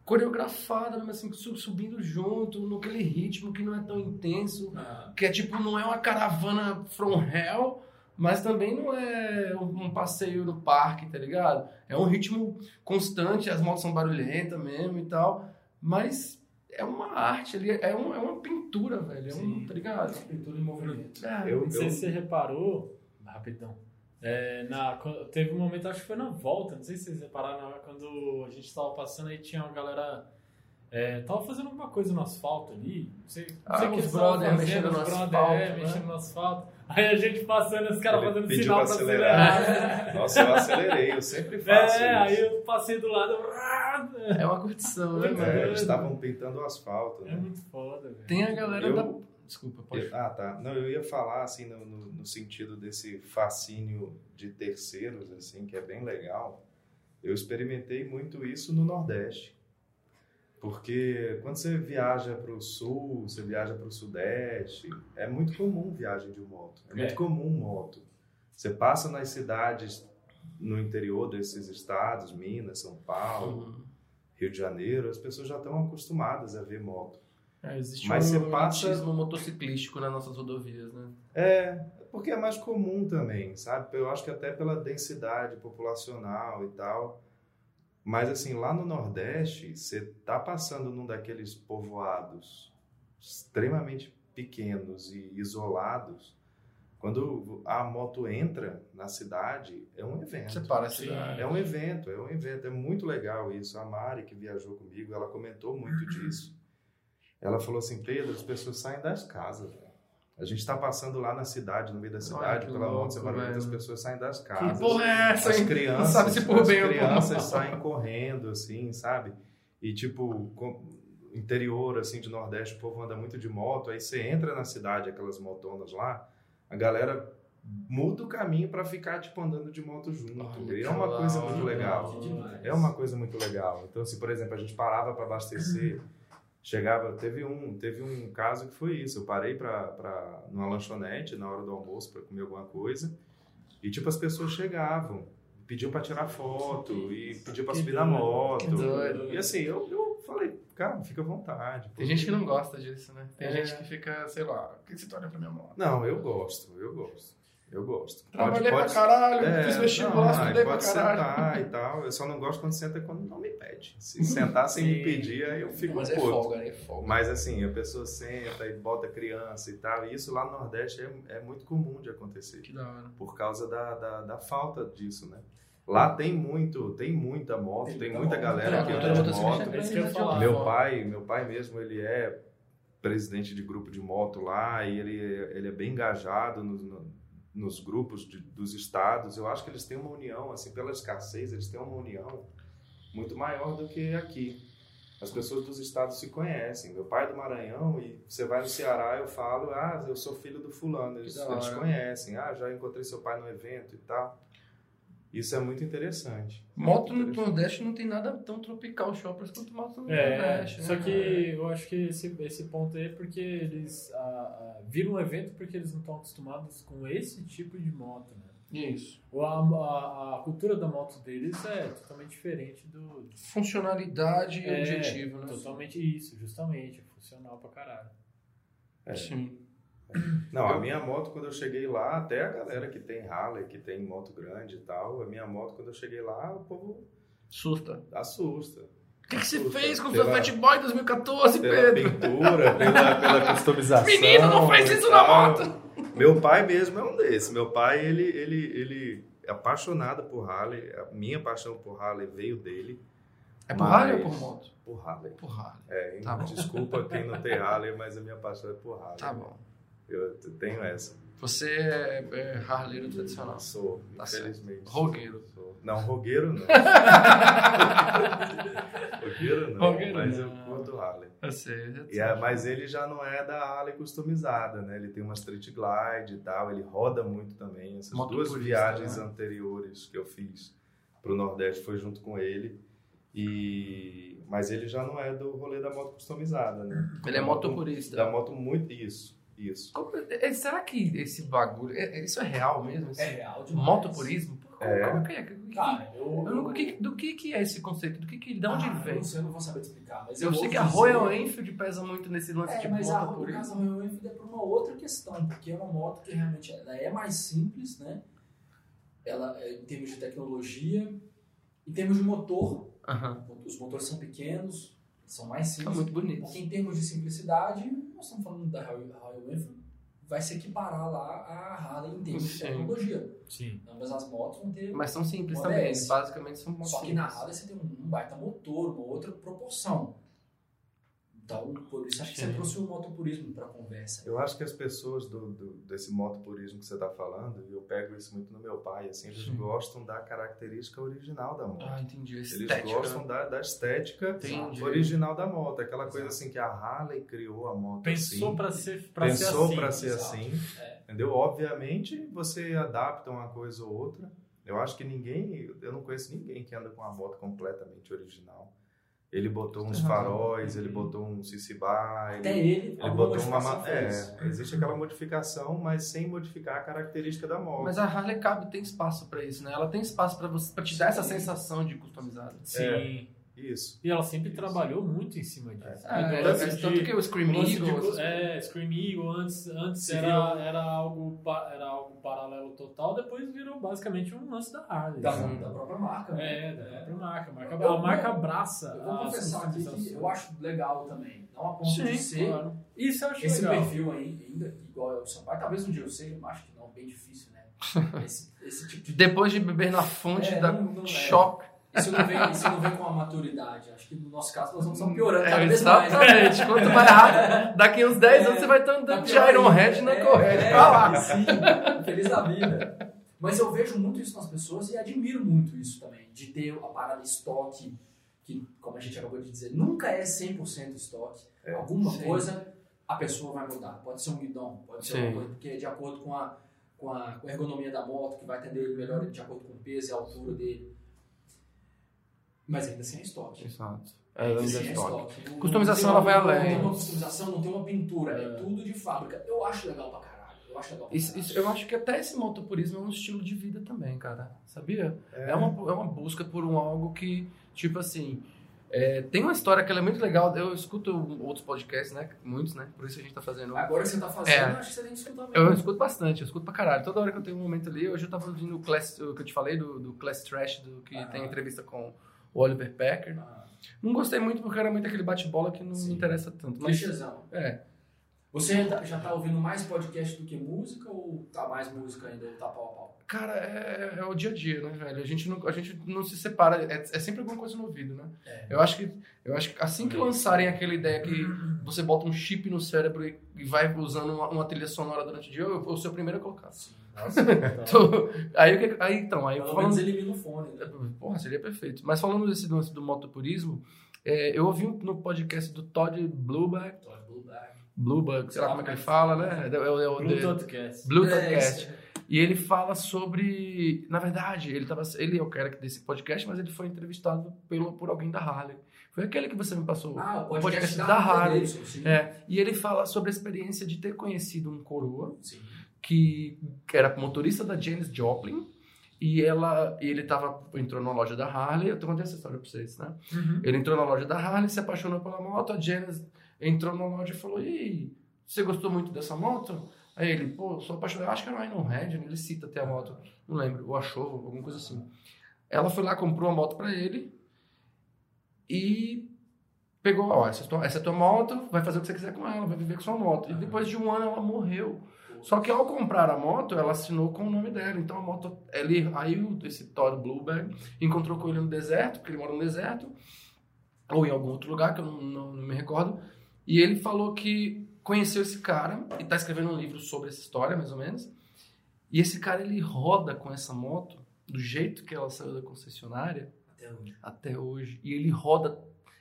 coreografada, mesmo assim, su- subindo junto, naquele ritmo que não é tão intenso, Ah, que é tipo, não é uma caravana from hell, mas também não é um passeio no parque, tá ligado? É um ritmo constante, as motos são barulhentas mesmo e tal, mas é uma arte ali, é, um, é uma pintura, velho, é um, tá ligado? pintura em movimento. É, Eu- não sei se você reparou, rapidão. É, na, teve um momento, acho que foi na volta, não sei se vocês repararam, quando a gente tava passando aí tinha uma galera. É, tava fazendo alguma coisa no asfalto ali. Não sei, não Ah, sei que os brother fazendo, mexendo no brother, asfalto, é, né? mexendo no asfalto. Aí a gente passando, os caras fazendo pediu sinal pra acelerar. acelerar. Nossa, eu acelerei, eu sempre faço É, aí isso. eu passei do lado. é uma curtição, né, mano? É, eles estavam pintando o asfalto, É né? muito foda, velho. Tem a galera Eu- da... Desculpa, pode Eu- ah, tá. Não, eu ia falar assim no, no, no sentido desse fascínio de terceiros, assim, que é bem legal. Eu experimentei muito isso no Nordeste. Porque quando você viaja para o sul, você viaja para o sudeste, é muito comum viagem de moto. É muito É. comum moto. Você passa nas cidades no interior desses estados, Minas, São Paulo, Uhum. Rio de Janeiro, as pessoas já estão acostumadas a ver moto. É, existe Mas um você passa- motociclístico nas nossas rodovias, né? É, porque é mais comum também, sabe? Eu acho que até pela densidade populacional e tal. Mas assim, lá no Nordeste, você tá passando num daqueles povoados extremamente pequenos e isolados. Quando a moto entra na cidade, é um evento. Você para a cidade. É um evento, é um evento, é muito legal isso. A Mari, que viajou comigo, ela comentou muito disso. Ela falou assim, Pedro, as pessoas saem das casas. A gente está passando lá na cidade, no meio da cidade, que pela louco, moto separamento, velho. as pessoas saem das Que casas. porra é essa, As hein? crianças, sabe se por as bem crianças saem correndo, assim, sabe? E tipo, interior, assim, de Nordeste, o povo anda muito de moto, aí você entra na cidade, aquelas motonas lá, a galera muda o caminho para ficar, tipo, andando de moto junto. Olha e que é uma coisa muito legal. Que. É uma coisa muito legal. Então, assim, por exemplo, a gente parava para abastecer, chegava, teve um, teve um caso que foi isso. Eu parei para para numa lanchonete na hora do almoço para comer alguma coisa e tipo as pessoas chegavam, pediam para tirar foto e pediam para subir na moto. doido. E assim, eu, eu falei, cara, fica à vontade. Tem gente que não gosta disso, né? Tem É. gente que fica, sei lá, por que você tá olhando pra minha moto? Não, eu gosto, eu gosto. Eu gosto. Trabalhei pra caralho, É, fiz não, vestibular, aí estudei pra pode caralho. sentar e tal. Eu só não gosto quando senta quando não me pede. Se sentar sem me pedir, aí eu fico Mas é folga, né? É folga. Mas assim, a pessoa senta e bota criança e tal. E isso lá no Nordeste é, é muito comum de acontecer. Que da hora. Por causa da, da, da falta disso, né? Lá tem muito, tem muita moto, tem, Tem muita galera moto. que É, anda de moto. É né, falar. Meu pai, meu pai mesmo, ele é presidente de grupo de moto lá e ele, ele é bem engajado nos, no- nos grupos de- dos estados. Eu acho que eles têm uma união, assim, pela escassez, eles têm uma união muito maior do que aqui. As pessoas dos estados se conhecem. Meu pai é do Maranhão e você vai no Ceará, eu falo, ah, eu sou filho do fulano. Eles, eles conhecem. Ah, já encontrei seu pai no evento e tal. Isso é muito interessante. Moto no Muito interessante. Nordeste não tem nada tão tropical shoppers quanto moto no É, Nordeste. só né, que cara? eu acho que esse, esse ponto aí é porque eles ah, ah, viram um evento porque eles não estão acostumados com esse tipo de moto, né? Isso. Ou A, a, a cultura da moto deles é totalmente diferente do. Funcionalidade e é, objetivo, né? Totalmente isso, justamente. É funcional pra caralho. É. Sim. Não, a minha moto, quando eu cheguei lá, até a galera que tem Harley, que tem moto grande e tal, a minha moto, quando eu cheguei lá, o povo Susta. assusta. O que, que você Assusta. fez com o seu Fat Boy 2014, Pela Pedro? pintura, pela, pela customização. Menino, não faz isso na moto! Meu pai mesmo é um desses. Meu pai, ele, ele, ele é apaixonado por Harley. A minha paixão por Harley veio dele. É por Mas- Harley ou por moto? Por Harley. Por Harley. É, Tá bom. desculpa quem não tem Harley, mas a minha paixão é por Harley. Tá bom. Eu tenho essa. Você é, é harleiro tradicional. Sou, Tá infelizmente. Rogueiro. Sou. Não, rogueiro não. rogueiro não, Rogueiro mas não. eu curto Harley. Eu sei. eu E é- mas ele já não é da Harley customizada, né? Ele tem uma Street Glide e tal, ele roda muito também. Essas Moto duas purista, viagens né? anteriores que eu fiz pro Nordeste foi junto com ele. E mas ele já não é do rolê da moto customizada, né? Ele é motopurista. Da moto muito isso, isso. Como- é- será que esse bagulho. é- é- isso é real mesmo? Esse É real demais. Motopurismo? Como, É. como é que é? Cara, eu. eu que- do que, que é esse conceito? Do que, que, de onde Ah, ele Eu vem? não sei, eu não vou saber te explicar. Mas Eu sei ouço que a dizer- Royal Enfield pesa muito nesse lance É, de mas a, no motopurismo. caso da Royal Enfield é por uma outra questão, porque é uma moto que realmente ela é mais simples, né? Ela, é, em termos de tecnologia, em termos de motor, Aham. os motores são pequenos, são mais simples. muito bonitos. Porque em termos de simplicidade, nós estamos falando da Royal Enfield, vai se equiparar lá a Harley em termos de Sim. tecnologia. Sim. Ambas as motos vão ter. Mas são simples também. Basicamente são motos Só que na. Harley você tem um, um baita motor, uma outra proporção. Então, por isso acho que você trouxe o motopurismo para a conversa. Eu acho que as pessoas do, do- desse motopurismo que você está falando, e eu pego isso muito no meu pai, assim, eles Sim. gostam da característica original da moto. Ah, entendi. Eles Estética. gostam da, da estética Entendi. original da moto. Aquela coisa assim que a Harley criou a moto Pensou assim. pra ser, pra ser Pensou assim. pra ser exato. assim. É. Entendeu? Obviamente, você adapta uma coisa ou outra. Eu acho que ninguém, eu não conheço ninguém que anda com a moto completamente original. Ele botou uns faróis, ele botou um bar, Até ele, ele, botou uma. É, existe aquela modificação, mas sem modificar a característica da moto. Mas a Harley cabe tem espaço pra isso, né? Ela tem espaço pra você para te dar essa sensação de customizado. Sim. Isso. E ela sempre trabalhou muito em cima disso. É, é, é, de- tanto que o Scream de Eagle, é, Scream Eagle antes, antes era, era, algo, era algo paralelo total, depois virou basicamente um lance da Harley. Da, assim. da própria marca. né? É, da própria marca. A marca, Eu- a marca abraça Eu vou confessar aqui que eu acho legal também. Não a ponto de Sim, ser claro. Isso eu acho esse legal. perfil aí, ainda igual é o seu pai. Talvez um dia eu seja, mas acho que não, bem difícil, né? Esse, esse tipo de. Depois de beber na fonte É, da não- não é. choque. Isso não, vem, isso não vem com a maturidade. Acho que no nosso caso nós vamos só piorando cada É, vez mais. né? exatamente. Quanto mais rápido, daqui uns 10 anos você vai estar andando Tá de pior Iron. Head na É, corrente é, lá. Sim, feliz da vida. Mas eu vejo muito isso nas pessoas e admiro muito isso também. De ter a parada estoque, que, como a gente acabou de dizer, nunca é 100% estoque. É, Alguma sim. coisa a pessoa vai mudar. Pode ser um guidão, pode ser Sim. uma coisa porque é de acordo com a, com a com a ergonomia da moto, que vai atender ele melhor de acordo com o peso e a altura dele. Mas ainda assim é estoque. Exato. É, ainda Sim, é é estoque. estoque. Não- Customização, não ela vai além. Não tem uma customização, não tem uma pintura, é, É. tudo de fábrica. Eu acho legal pra caralho. Eu acho legal pra Isso, caralho. isso- eu acho que até esse motopurismo é um estilo de vida também, cara. Sabia? É. É, uma, é uma busca por um algo que, tipo assim. é, tem uma história que ela é muito legal. Eu escuto outros podcasts, né? Muitos, né? Por isso a gente tá fazendo. Agora que você tá fazendo, É. eu acho que você tem que escutar mesmo. Eu escuto bastante, eu escuto pra caralho. Toda hora que eu tenho um momento ali, hoje eu tava ouvindo o Class, o que eu te falei, do, do Class Trash, do, que Ah. tem entrevista com o Oliver Packer. Ah, Não gostei muito porque era muito aquele bate-bola que não Sim. me interessa tanto. Mas, Clichêzão. é, Você já tá ouvindo mais podcast do que música ou tá mais música ainda ou tá pau a pau? cara, é, é o dia a dia, né, velho? A gente não, a gente não se separa, é, é sempre alguma coisa no ouvido, né? É. Eu acho que, eu acho que assim que lançarem aquela ideia que você bota um chip no cérebro e, e vai usando uma, uma trilha sonora durante o dia, eu, eu ser o primeiro a colocar. Nossa, então, Tô- aí, o que- aí, então, aí Pelo falando... menos elimina o fone. Né? Porra, seria perfeito. Mas falando desse lance do motopurismo, é, eu ouvi no podcast do Todd Blueback, Todd Blueback. Blueback, sei lá como é que ele fala, né? É, o- é o Blue The- Totcast. Blue É, Podcast. E ele fala sobre. Na verdade, ele tava. Ele é o cara desse podcast, mas ele foi entrevistado pelo, por alguém da Harley. Foi aquele que você me passou. Ah, o o podcast, da, Harley. Davidson, sim. É, e ele fala sobre a experiência de ter conhecido um coroa Sim. que era motorista da Janis Joplin. E ela, e ele tava, entrou na loja da Harley. Eu tô contando essa história pra vocês, né? Ele entrou na loja da Harley, se apaixonou pela moto. A Janis entrou na loja e falou: E aí, você gostou muito dessa moto? Aí ele, pô, sou apaixonado. Acho que era o Rhino Red, ele cita até a moto, não lembro, ou achou, alguma coisa assim. Ela foi lá, comprou a moto pra ele e pegou: Ó, essa é, essa é tua moto, vai fazer o que você quiser com ela, vai viver com sua moto. E depois de um ano ela morreu. Só que ao comprar a moto, ela assinou com o nome dela. Então a moto, ele, aí esse Todd Blueberg encontrou com ele no deserto, porque ele mora no deserto, ou em algum outro lugar que eu não, não- não me recordo. E ele falou que conheceu esse cara e tá escrevendo um livro sobre essa história, mais ou menos. E esse cara ele roda com essa moto do jeito que ela saiu da concessionária Até hoje. até hoje. E ele roda,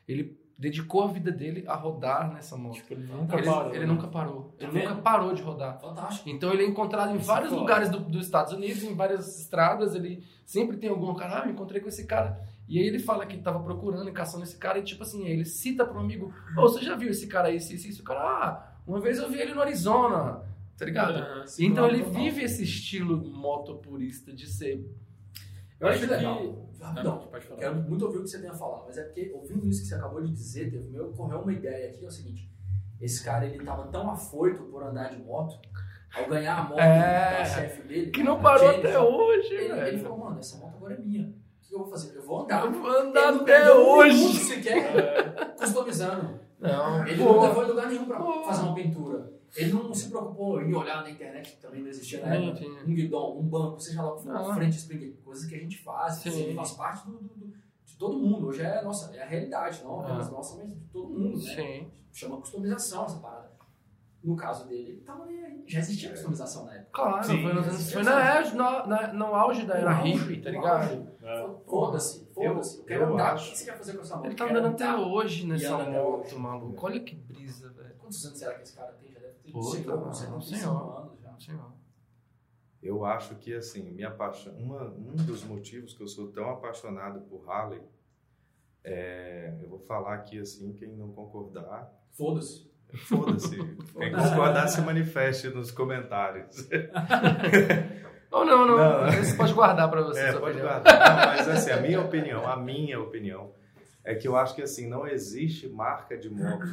ele dedicou a vida dele a rodar nessa moto. Tipo, ele nunca Ele, parou. ele né? nunca parou. Ele Tá nunca vendo? parou de rodar. Fantástico. Então ele é encontrado em vários é foda. lugares do- dos Estados Unidos, em várias estradas. Ele sempre tem algum cara, ah, me encontrei com esse cara. E aí ele fala que tava procurando e caçando esse cara. E tipo assim, ele cita para um amigo: Ô, você já viu esse cara aí? Isso, isso, isso. O cara, ah, uma vez eu vi ele no Arizona. Tá ligado? Então ele vive esse estilo motopurista de ser. Eu acho que... legal. Não, Rapidão. pode falar. Quero muito ouvir o que você tem a falar, mas é porque, ouvindo isso que você acabou de dizer, teve, me ocorreu uma ideia aqui, é o seguinte, esse cara, ele tava tão afoito por andar de moto, ao ganhar a moto É, da chefe dele... Que não parou Jennifer, até hoje, Ele, ele velho. falou, mano, essa moto agora é minha. Que eu vou fazer? Eu vou andar. Eu vou andar Ele até hoje. sequer É, customizando. Não, Ele pô. não levou em lugar nenhum pra Pô. fazer uma pintura. Ele não se preocupou em olhar na internet, que também não existia na Sim, época, sim. um guidão, um banco, seja lá o que for, frente spring, coisas que a gente faz, Sim. assim, faz parte do, do- do- de todo mundo. Hoje é, nossa, é a realidade, não apenas Ah. nossa, mas de todo mundo, né? Sim. Chama customização essa parada. No caso dele, ele tava nem aí. Já existia customização na época. Claro, Sim, foi, nos foi na, era- na, na- no auge da era hippie, tá ligado? é. Foda-se, foda-se. Eu quero eu andar. acho- O que você quer fazer com essa moto? Ele tá andando até hoje nessa moto, maluco. Olha que brisa, velho. Quantos anos será que esse cara tem? Já deve ter Puta, mano, 75 senhor. anos já. Senhor. Eu acho que, assim, minha paixão, uma, um dos motivos que eu sou tão apaixonado por Harley, é, eu vou falar aqui, assim, quem não concordar, Foda-se. Foda-se. quem concordar se manifeste nos comentários. Não, não, não. Não. Você pode guardar pra você. É, sua pode opinião. guardar. Não, mas assim, a minha opinião, a minha opinião, é que eu acho que assim, não existe marca de moto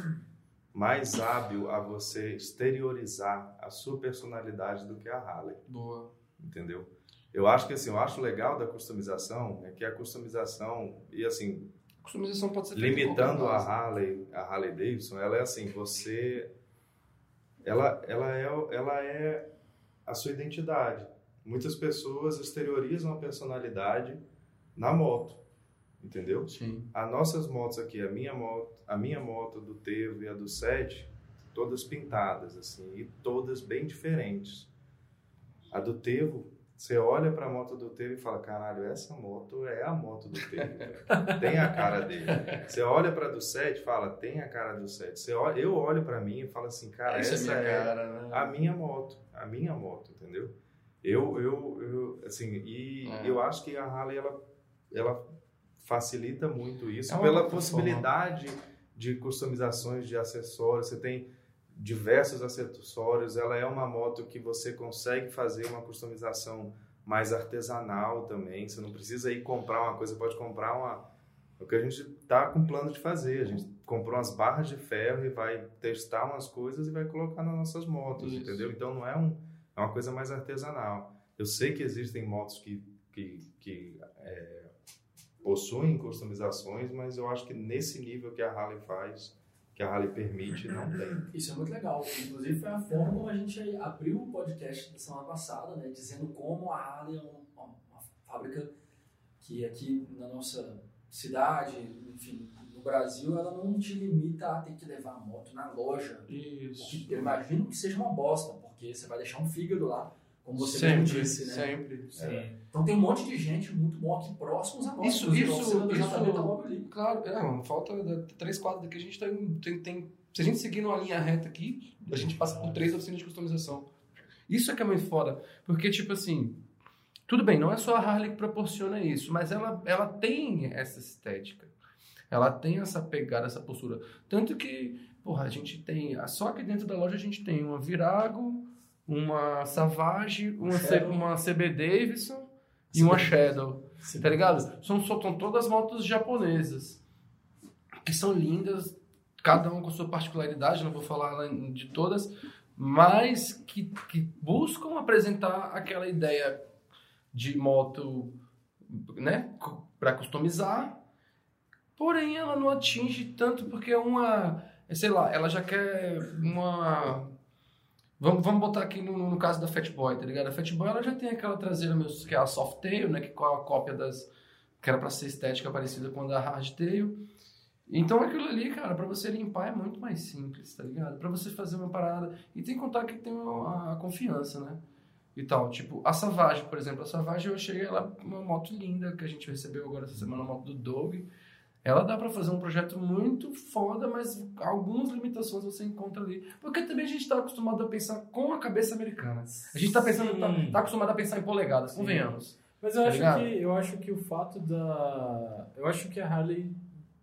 mais hábil a você exteriorizar a sua personalidade do que a Harley, Boa. entendeu? Eu acho que assim, eu acho legal da customização é que a customização e assim, Customização pode ser limitando a. Harley, a Harley Davidson, ela é assim, você ela ela é ela é a sua identidade. Muitas pessoas exteriorizam a personalidade na moto, entendeu? Sim. As nossas motos aqui, a minha moto, a minha moto do Tevo e a do Sete, todas pintadas assim, e todas bem diferentes. A do Tevo, você olha para a moto do Tevo e fala: "Caralho, essa moto é a moto do Tevo". velho. tem a cara dele. Você olha para a do Sete e fala: "Tem a cara do Sete". Você olha, eu olho para mim e falo assim: "Cara, Essa é essa minha é cara, né? a minha moto, a minha moto, entendeu? Eu, eu, eu assim, e É. eu acho que a Harley ela, ela facilita muito isso É pela possibilidade de customizações de acessórios. Você tem diversos acessórios. Ela é uma moto que você consegue fazer uma customização mais artesanal também. Você não precisa ir comprar uma coisa, pode comprar uma é o que a gente está com plano de fazer. A gente comprou umas barras de ferro e vai testar umas coisas e vai colocar nas nossas motos, Isso. entendeu? Então não é, um, é uma coisa mais artesanal. Eu sei que existem motos que, que, que é, possuem customizações, mas eu acho que nesse nível que a Harley faz, que a Harley permite, não tem. Isso é muito legal. Inclusive, foi a forma como a gente abriu o podcast da semana passada, né? Dizendo como a Harley é uma, uma- fábrica que aqui na nossa cidade, enfim, no Brasil, ela não te limita a ter que levar a moto na loja. Isso. eu imagino que seja uma bosta, porque você vai deixar um fígado lá, como você mesmo Sempre, disse, né? sempre. Sim. Então tem um monte de gente muito bom aqui próximos a nós. Isso- isso- do isso- JB tá logo ali. Claro, é, mano, falta três quadras daqui, a gente tem, tem, tem- Se a gente seguir numa linha reta aqui, a gente passa por três oficinas de customização. Isso é que é muito foda. Porque, tipo assim, tudo bem, não é só a Harley que proporciona isso, mas ela, ela tem essa estética. Ela tem essa pegada, essa postura. Tanto que, porra, a gente tem. Só aqui dentro da loja a gente tem uma Virago, uma Savage, uma, C, uma CB Davidson e uma Shadow. Tá ligado? São, são todas motos japonesas. Que são lindas, cada uma com sua particularidade, não vou falar de todas, mas que, que buscam apresentar aquela ideia de moto, né, para customizar. Porém, ela não atinge tanto porque é uma, sei lá, ela já quer uma Vamos, vamos botar aqui no, no caso da Fat Boy, tá ligado? A Fat Boy ela já tem aquela traseira meus, que é a soft tail, né? Que é a cópia das. que era pra ser estética parecida com a da hard tail. Então aquilo ali, cara, pra você limpar é muito mais simples, tá ligado? Pra você fazer uma parada. E tem que contar que tem a confiança, né? E tal. Tipo, a Savage, por exemplo. A Savage eu achei ela uma moto linda que a gente recebeu agora essa semana, a moto do Doug. Ela dá pra fazer um projeto muito foda, mas algumas limitações você encontra ali. Porque também a gente tá acostumado a pensar com a cabeça americana. A gente tá pensando, tá, tá acostumado a pensar em polegadas, Sim. convenhamos. Mas eu Tá acho, ligado? que, eu acho que o fato da. Eu acho que a Harley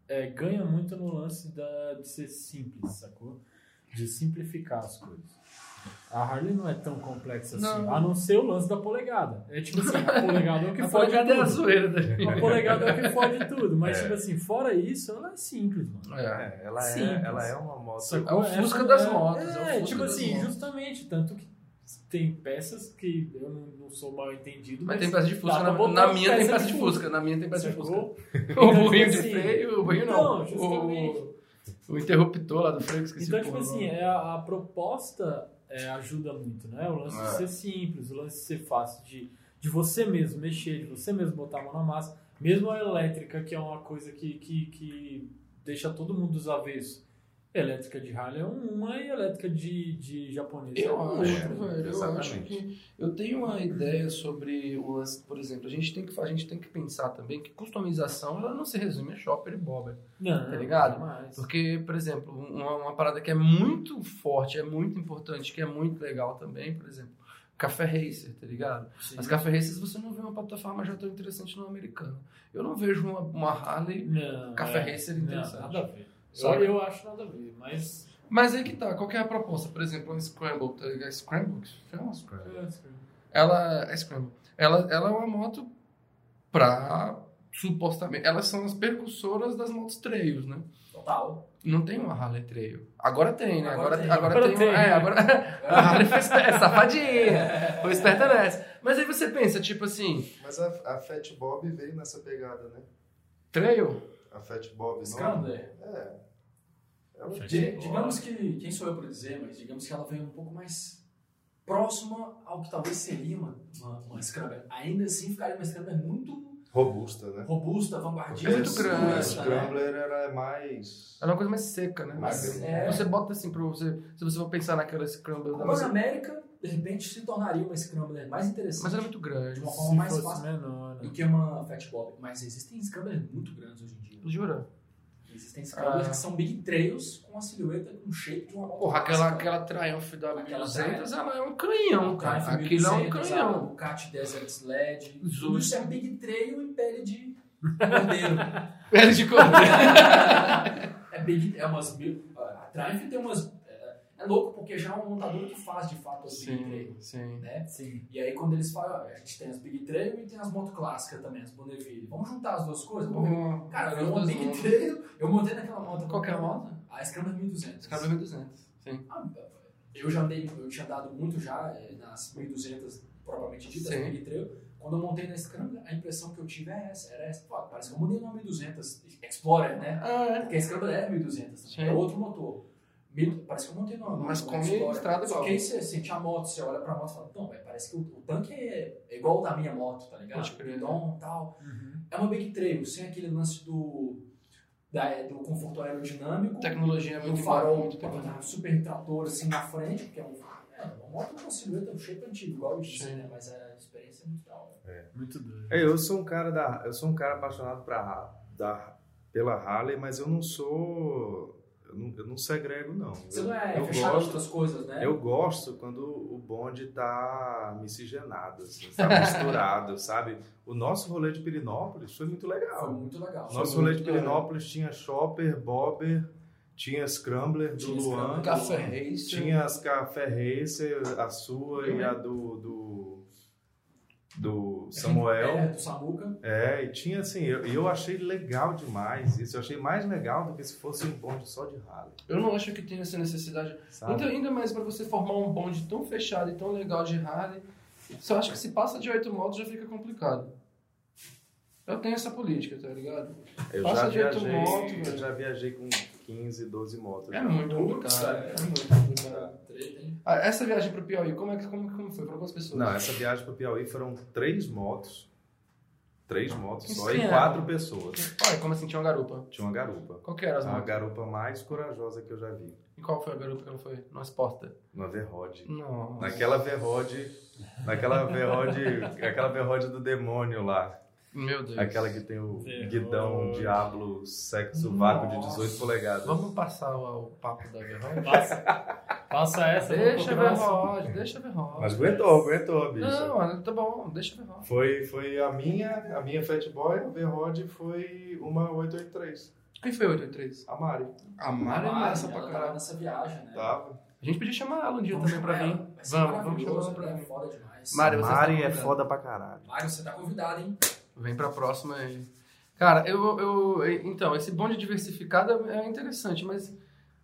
é, ganha muito no lance da, de ser simples, sacou? De simplificar as coisas. A Harley não é tão complexa assim, Não. a não ser o lance da polegada. É tipo assim, a polegada é o que A fode polegada é a tudo. zoeira da A polegada é o que fode tudo. Mas, É. tipo assim, fora isso, ela é simples, mano. É. É, ela, é, Simples. ela é uma moto. É o Fusca das motos, é o É, Fusca tipo assim, motos. justamente. Tanto que tem peças que eu não, sou mal entendido, Mas mas, tem peça de Fusca. Na, na minha tem peça de Fusca. Na minha tem peça de Fusca. Sacou? O Então, burrinho tipo de assim, freio, o burrinho então, não. justamente. O, o interruptor lá do freio, que esqueci Então, o tipo porra assim, é a, a proposta é, ajuda muito, né? O lance É. de ser simples, o lance de ser fácil, de, de você mesmo mexer, de você mesmo botar a mão na massa. Mesmo a elétrica, que é uma coisa que, que, que deixa todo mundo dos avessos. Elétrica de Harley é uma e elétrica de, de japonês é Eu outra. acho, velho, eu exatamente. acho que eu tenho uma ideia sobre o lance, por exemplo, a gente tem que a gente tem que pensar também que customização ela não se resume a shopper e bobber. Não, Tá ligado? Mas... Porque, por exemplo, uma, uma parada que é muito forte, é muito importante, que é muito legal também, por exemplo, Café Racer, tá ligado? As Café Racers você não vê uma plataforma já tão interessante no americano. Eu não vejo uma, uma Harley Não, Café é, Racer não, interessante. Nada a ver. Eu, Sabe? eu acho nada a ver, mas. Mas aí que tá, qual que é a proposta? Por exemplo, um Scramble, tá ligado? Scramble? que chama? é, Ela é Scramble. Ela, ela é uma moto pra supostamente. Elas são as percussoras das motos trails, né? Total. Não tem uma Harley Trail. Agora tem, né? Agora Agora, tem. agora, Agora tem. tem. uma- É, agora. A Harley foi esperta, safadinha. Foi esperta nessa. Mas aí você pensa, tipo assim, Mas a, a Fat Bob veio nessa pegada, né? trail? A Fat Bob, não? Scrambler. É. Ela Di- Bob. digamos que, quem sou eu para dizer, mas digamos que ela vem um pouco mais próxima ao que talvez seria uma, uma, uma Scrambler. Ainda assim, ficaria uma Scrambler muito robusta, né? robusta, vanguardista. Muito grande. A né? Scrambler era é mais... Ela é uma coisa mais seca, né? Mas, é, Você bota assim pra você. Se você for pensar naquela Scramble da. a Pan América, de repente, se tornaria uma Scrambler mais interessante. Mas ela é muito grande. De uma Se forma mais fácil. menor, né? E que é uma Fat Bob. Mas existem Scramblers muito grandes hoje em dia. Jura? Existem Scramblers Ah. que são Big Trails com a silhueta, com o shape de uma moto Porra, aquela, clássica. aquela Triumph da Aquela 1200, ela é um canhão, cara. Aquilo é um 1200, canhão. O Cat Desert Sled. Tudo isso é Big Trail em pele de cordeiro. Pele de cordeiro. é Big É umas mil. A Triumph tem umas. É, louco porque já é um montador que faz de fato as Big Trail. sim, sim. Né? Sim. E aí quando eles falam, ó, a gente tem as Big Trail e tem as motos clássicas também, as Bonneville. Vamos juntar as duas coisas? Hum, Cara, eu uma Big. Trail, eu montei naquela moto. Qual que é a moto? A Scrambler 1200. Scrambler 1200. Sim. Ah, Eu já andei, eu tinha andado muito já eh, nas 1200 propriamente ditas, Sim. Big Trail. Quando eu montei na Scrambler, a impressão que eu tive é essa, era essa. Pô, parece que eu mudei uma 1200 Explorer, né? Ah, é. Porque a Scrambler é 1200, Sim. é outro motor. Parece que eu montei numa Mas numa come estrada Só igual. que aí você sente a moto, você olha pra moto e fala, não, velho, parece que o, o tanque é, é igual o da minha moto, tá ligado? Guidon e tal. Uhum. É uma Big Trail, sem aquele lance do, da, do conforto aerodinâmico. Tecnologia é muito farol muito um super trator assim na frente, que é um. É, uma moto com uma silhueta, um shape antigo, igual eu disse, né? Mas a experiência é muito da hora. Muito doido. É, eu sou um cara da, eu sou um cara apaixonado pra, da, pela Harley, mas eu não sou, eu não, eu não segrego, não. Você eu, não é eu fechado gosto, outras coisas, né? eu gosto quando o bonde tá miscigenado, assim, tá misturado, sabe? O nosso rolê de Pirinópolis foi muito legal. Foi muito legal. Nosso rolê de muito legal. Pirinópolis tinha Shopper, Bobber, tinha Scrambler do Tinha Luan, Scrambler. Café Racer. tinha as Café Racer, a sua e a do, do, do É, Samuel. do Samuca. É, e tinha assim, eu, eu achei legal demais isso. Eu achei mais legal do que se fosse um bonde só de rally. Eu não acho que tem essa necessidade. Sabe? Ainda, ainda mais pra você formar um bonde tão fechado e tão legal de rally. Só acho que se passa de oito motos já fica complicado. Eu tenho essa política, tá ligado? eu, passa já de oito viajei, motos, eu já viajei com 15, 12 motos. É muito complicado. é. É muito complicado. Treta, hein? Ah, essa viagem pro Piauí, como, é que, como, como foi? Pra quantas pessoas? Não, essa viagem para Piauí foram três motos. Três motos Isso só e quatro pessoas. Olha, como assim tinha uma garupa? Tinha uma garupa. Qual que era as A motos? garupa mais corajosa que eu já vi. E qual foi a garupa que ela foi? Uma Sporter. Uma Verrode. Nossa. Naquela Verrode. Naquela Verrode. aquela Verrode do demônio lá. Meu Deus. Aquela que tem o guidão diablo sexo vácuo de Nossa. 18 polegadas. Vamos passar o, o papo da Verrode? Passa, passa essa. Deixa a Verrode, deixa a Verrode. Mas aguentou, aguentou, bicho. Não, tá bom, deixa a Verrode. Foi, foi a minha, a minha Fat Boy, a Verrode foi uma 883. Quem foi o 883? A Mari. A Mari é massa pra ela tava caralho. nessa viagem, né? Tava. A gente podia chamar ela um dia Vamos também pra vir. Vamos, vamos maravilhoso, chamar ela pra é foda demais. Mari, você Mari está é foda pra caralho. Mário, você tá convidado, hein? Vem pra próxima aí. Cara, eu, eu. Então, esse bonde diversificado é interessante, mas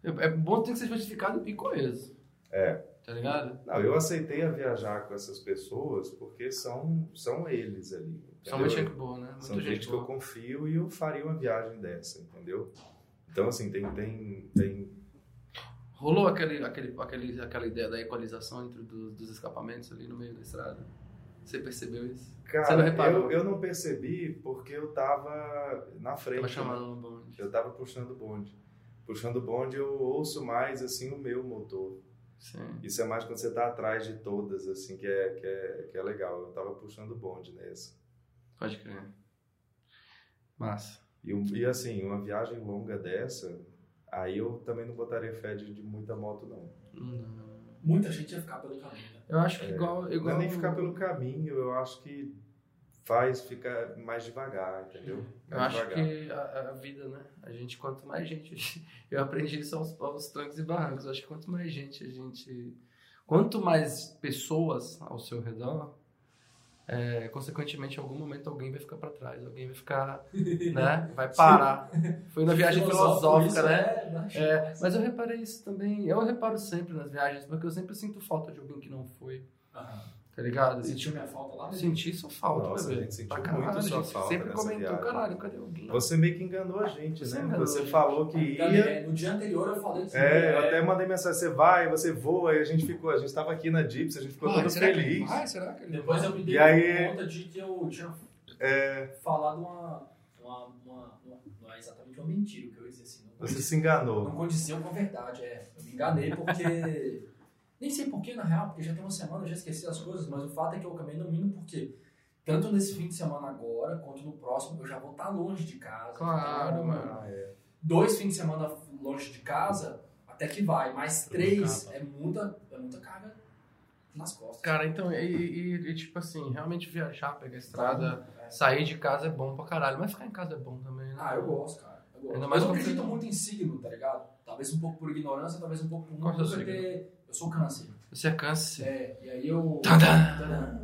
é bom ter que ser diversificado e coeso. É. Tá ligado? Não, eu aceitei a viajar com essas pessoas porque são, são eles ali. São entendeu? muita gente boa, né? São Muita gente gente que eu confio e eu faria uma viagem dessa, entendeu? Então, assim, tem, tem, tem Rolou aquele, aquele, aquele, aquela ideia da equalização entre dos, dos escapamentos ali no meio da estrada? Você percebeu isso? Você não Cara, reparou? eu, eu não percebi porque eu tava na frente. Tava né? chamando no bonde. Eu tava puxando o bonde. Puxando o bonde, eu ouço mais, assim, o meu motor. Sim. Isso é mais quando você tá atrás de todas, assim, que é, que é, que é legal. Eu tava puxando o bonde nessa. Pode crer. Massa. E, e, assim, uma viagem longa dessa, aí eu também não botaria fé de, de muita moto, não. Não. Muita gente ia ficar pelo caminho? Eu acho que igual. Não igual é nem ficar pelo caminho, eu acho que faz ficar mais devagar, entendeu? Eu Mais acho devagar. que a, a vida, né? A gente, quanto mais gente. Eu aprendi isso aos, aos trancos e barrancos. Eu acho que quanto mais gente a gente. Quanto mais pessoas ao seu redor, é, consequentemente, em algum momento alguém vai ficar pra trás, alguém vai ficar. né? Vai parar. Foi na viagem filosófica, isso né? É? É, mas eu reparei isso também. Eu reparo sempre nas viagens, porque eu sempre sinto falta de alguém que não foi, Aham. Tá ligado? E, Sentiu minha falta lá? Senti sua falta, Nossa, bebê. a gente sentiu Pra muito caralho, sua a gente falta sempre comentou, viagem. caralho, cadê alguém? Você meio que enganou a gente, Você né? enganou Você falou que ia. É, No dia anterior eu falei que É, eu até mandei mensagem, você vai, você voa, e a gente ficou, a gente tava aqui na Jeeps, a gente ficou Vai, todo será que ele feliz. vai? Será que ele Depois vai? eu me dei E aí- conta de que eu tinha É, falado uma, uma, uma, uma- Não é exatamente uma mentira o que eu dizer assim. Não, você se enganou. não condizia com a verdade, é. Eu me enganei porque. Nem sei porquê, na real, porque já tem uma semana, eu já esqueci as coisas, mas o fato é que eu acabei não indo porque. Tanto nesse fim de semana agora, quanto no próximo, eu já vou estar longe de casa. Claro, Então, mano. Ah, é. Dois fins de semana longe de casa, até que vai, mas três é muita, é muita carga nas costas. Cara, então, e, e- e, tipo assim, realmente viajar, pegar a estrada, É. sair de casa é bom pra caralho, mas ficar em casa é bom também, né? Ah, eu gosto, cara. Eu, gosto. Ainda mais eu não acredito você- muito em signo, tá ligado? Talvez um pouco por ignorância, talvez um pouco por é o seu porque eu sou câncer. Você é câncer. É, e aí eu. Tadã! Tadã.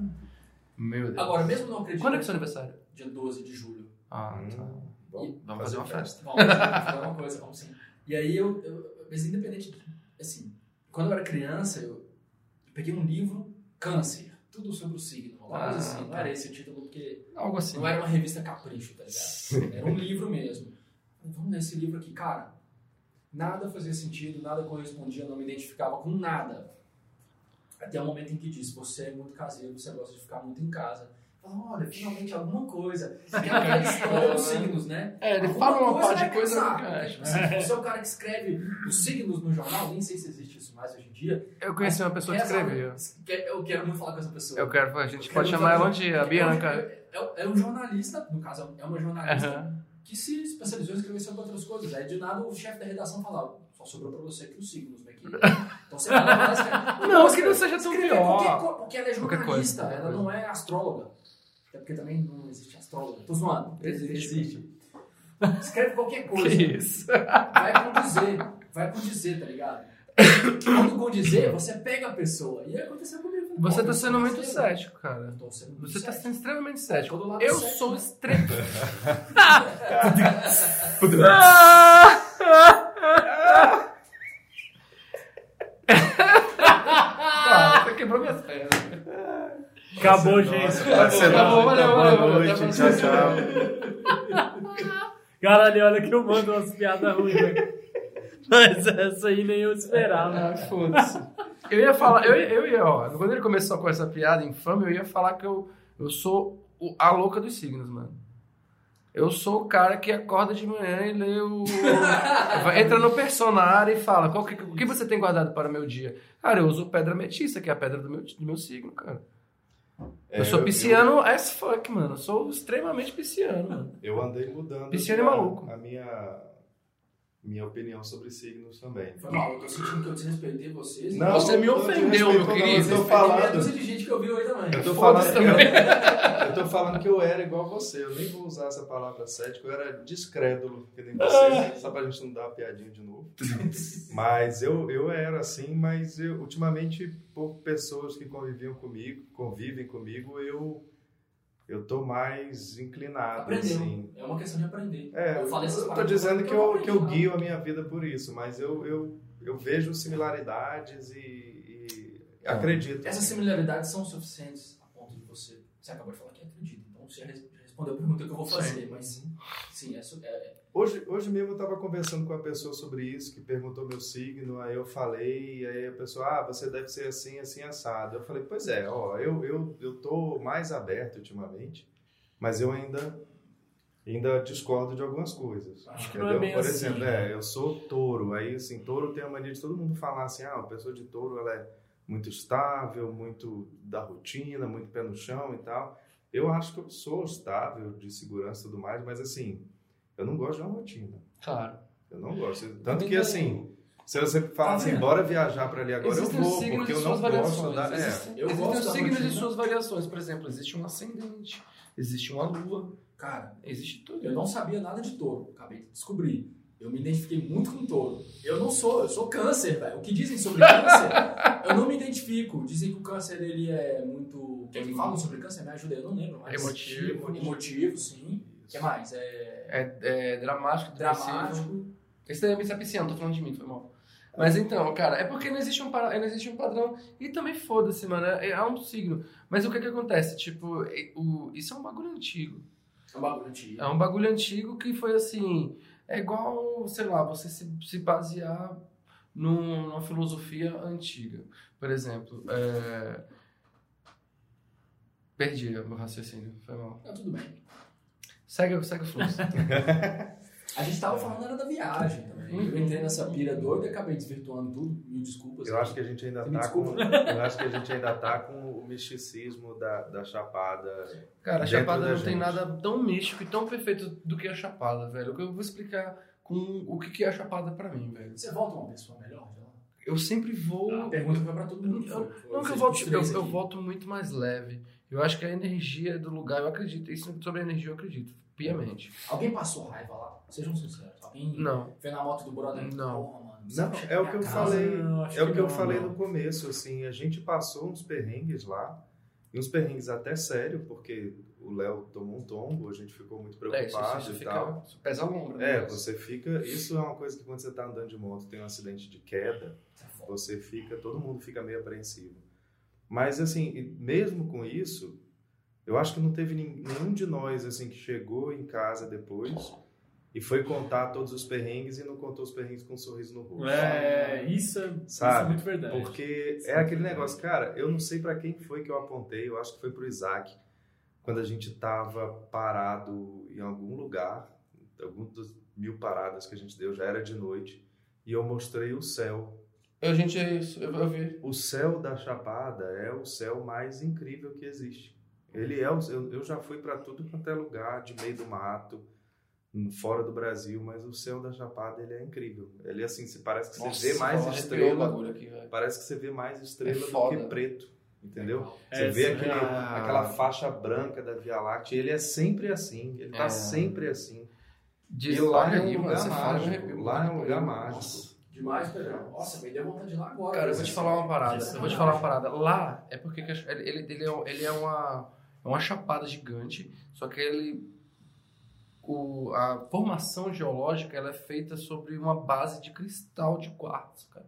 Meu Deus. Agora, mesmo não acreditando. Quando é que é o seu aniversário? Dia 12 de julho. Ah, tá. Hum, bom, Vamos fazer uma festa. Vamos fazer uma coisa, vamos sim. E aí eu, eu- mas independente, de- assim, quando eu era criança, eu, peguei um livro, Câncer, tudo sobre o signo, uma coisa Ah, assim, não tá. era esse o título, porque Algo assim. não era uma revista capricho, tá ligado? Era um livro mesmo. Vamos ler esse livro aqui, cara. Nada fazia sentido, nada correspondia, não me identificava com nada. Até o momento em que disse, você é muito caseiro, você gosta de ficar muito em casa. Fala, Olha, finalmente alguma coisa. Aquela história dos signos, né? É, ele Alguma fala uma coisa parte de coisa. Assim, Você é o cara que escreve os signos no jornal, nem sei se existe isso mais hoje em dia. Eu conheci uma pessoa que que- Eu quero muito falar com essa pessoa. Eu quero, a gente Eu pode chamar ela um dia, a É Bianca. É, é- é um jornalista, no caso, é uma jornalista Aham. Que se especializou em escrever sobre outras coisas. Aí de nada o chefe da redação falava, só sobrou pra você aqui os signos, né? Que... Então você vai lá e escreve. Não, que não seja tão pior. porque ela é jornalista, coisa, ela não é astróloga. Até porque também não existe astróloga. Tô zoando. Existe. Escreve qualquer coisa. Que isso? Vai condizer. Vai condizer, tá ligado? Quando condizer, você pega a pessoa. E aconteceu comigo. Você tá sendo muito cético. cético, cara. Você tá sendo extremamente cético. Eu cético, sou né? extremo. Ah, você quebrou minhas pernas. Acabou, gente. Acabou, valeu, Boa valeu, valeu. noite, tchau, tchau. Caralho, olha que eu mando umas piadas ruins, velho. Mas essa aí nem eu esperava. Ah, foda-se. Eu ia falar, eu, eu ia, ó, quando ele começou com essa piada infame, eu ia falar que eu, eu sou o- a louca dos signos, mano. Eu sou o cara que acorda de manhã e lê o. entra no personário e fala: Qual que, o que você tem guardado para o meu dia? Cara, eu uso pedra ametista, que é a pedra do meu, do meu signo, cara. É, eu sou pisciano as fuck, mano. Eu sou extremamente pisciano, mano. Eu andei mudando Pisciano e maluco. a minha, minha opinião sobre signos também. Foi mal, eu tô sentindo que eu desrespeitei vocês. Não, Você me eu ofendeu, meu querido. Eu tô falando, de gente que ouviu aí também. eu tô falando, também. eu, eu tô falando que eu era igual você. Eu nem vou usar essa palavra cético, eu era descrédulo, que nem você, só pra gente não dar uma piadinha de novo. Mas eu, eu era assim, mas eu, ultimamente, por pessoas que conviviam comigo, convivem comigo, eu, eu tô mais inclinado, Aprendeu. assim. É uma questão de aprender. É, eu eu, falei essas tô palavras dizendo que eu, aprendi, que eu guio a minha vida por isso, mas eu, eu, eu vejo similaridades e, e acredito. Essas similaridades são suficientes a ponto de você. Você acabou de falar que acredita. Então você respondeu a pergunta que eu vou fazer. Mas sim, é, su- é, Hoje, hoje mesmo eu estava conversando com a pessoa sobre isso, que perguntou meu signo, aí eu falei, aí a pessoa, ah, você deve ser assim, assim, assado. Eu falei, pois é, ó, eu, eu, eu tô mais aberto ultimamente, mas eu ainda, ainda discordo de algumas coisas. Acho que não é bem Por assim, exemplo, né? é, eu sou touro, aí assim, touro tem a mania de todo mundo falar assim, ah, a pessoa de touro, ela é muito estável, muito da rotina, muito pé no chão e tal. Eu acho que eu sou estável, de segurança e tudo mais, mas assim, eu não gosto de uma rotina. Claro. Eu não gosto. Tanto que assim, se você falar Tá assim, vendo? bora viajar para ali agora, Existem eu vou, porque eu não gosto da. É, Existem, Eu existem gosto os signos e suas variações. Por exemplo, existe um ascendente, existe uma lua, Cara, existe tudo. eu não sabia nada de touro. Acabei de descobrir. Eu me identifiquei muito com touro. Eu não sou, eu sou câncer, velho. O que dizem sobre câncer, eu não me identifico. Dizem que o câncer ele é muito. Quem fala sobre câncer me ajuda, eu não lembro mais. Emotivo. Emotivo, sim. O que mais? É. É, é dramático. Dramático. Esse daí é Missa Pisciano, tô falando de mim, foi mal. Mas então, cara, é porque não existe um, não existe um padrão. E também foda-se, mano. É, é um signo. Mas o que que acontece? Tipo, é- o, isso é um bagulho antigo. É um bagulho antigo. É um bagulho antigo que foi assim. É igual, sei lá, você se, se basear num- numa filosofia antiga. Por exemplo, é... perdi o raciocínio, foi mal. Tá tudo bem. Segue, segue o fluxo. A gente tava falando era da viagem também. Eu Uhum. entrei nessa pira doida e acabei desvirtuando tudo. Mil desculpas. eu acho que a gente ainda Me tá com. desculpa. Eu acho que a gente ainda tá com o misticismo da, da chapada. Cara, a Chapada da não tem gente. nada tão místico e tão perfeito do que a Chapada, velho. Eu vou explicar com o que que é a Chapada pra mim, velho. Você volta uma pessoa melhor? Eu sempre vou. A pergunta foi pra todo mundo. Eu- Foi- foi Não que eu volto, eu, eu volto muito mais leve. Eu acho que a energia do lugar, eu acredito. Isso sobre a energia eu acredito, piamente. Alguém passou raiva lá? Sejam sinceros. Alguém Não. foi na moto do brother? Não. Porra, mano. Não, é o que eu Casa. falei. Não, É o que eu não, falei não. no começo, assim, a gente passou uns perrengues lá, e uns perrengues até sério, porque o Léo tomou um tombo, a gente ficou muito É, isso, preocupado isso e fica, tal. isso pesa a lombra. né? É, você fica. Isso é uma coisa que quando você tá andando de moto, tem um acidente de queda, é você fica, todo mundo fica meio apreensivo. Mas assim, mesmo com isso, eu acho que não teve nenhum de nós assim que chegou em casa depois e foi contar todos os perrengues e não contou os perrengues com um sorriso no rosto. É, isso, é- isso é Sabe? muito verdade. Porque é aquele negócio, cara, eu não sei pra quem foi que eu apontei, eu acho que foi pro Isaac, quando a gente tava parado em algum lugar, algum dos mil paradas que a gente deu, já era de noite, e eu mostrei o céu. Eu, gente, é isso, eu, vi. O céu da Chapada é o céu mais incrível que existe. Ele é o, eu, eu já fui pra tudo quanto é lugar, de meio do mato, fora do Brasil, mas o céu da Chapada ele é incrível. Ele assim, se parece que você Nossa, vê mais estrela, bagulho aqui, parece que você vê mais estrela É do que preto, entendeu? É, Você vê aquele, ah. aquela faixa branca da Via Láctea, ele é sempre assim, ele tá É. sempre assim. Diz, e lá olha é um lugar mágico, lá é um lugar mágico. Demais, Pedrão. Nossa, me deu vontade de ir lá agora. Cara, eu vou te falar uma parada. Que Eu vou te falar uma parada. Lá é porque ele, ele é, ele é uma, é uma chapada gigante, só que ele. O, a formação geológica ela é feita sobre uma base de cristal de quartzo, cara.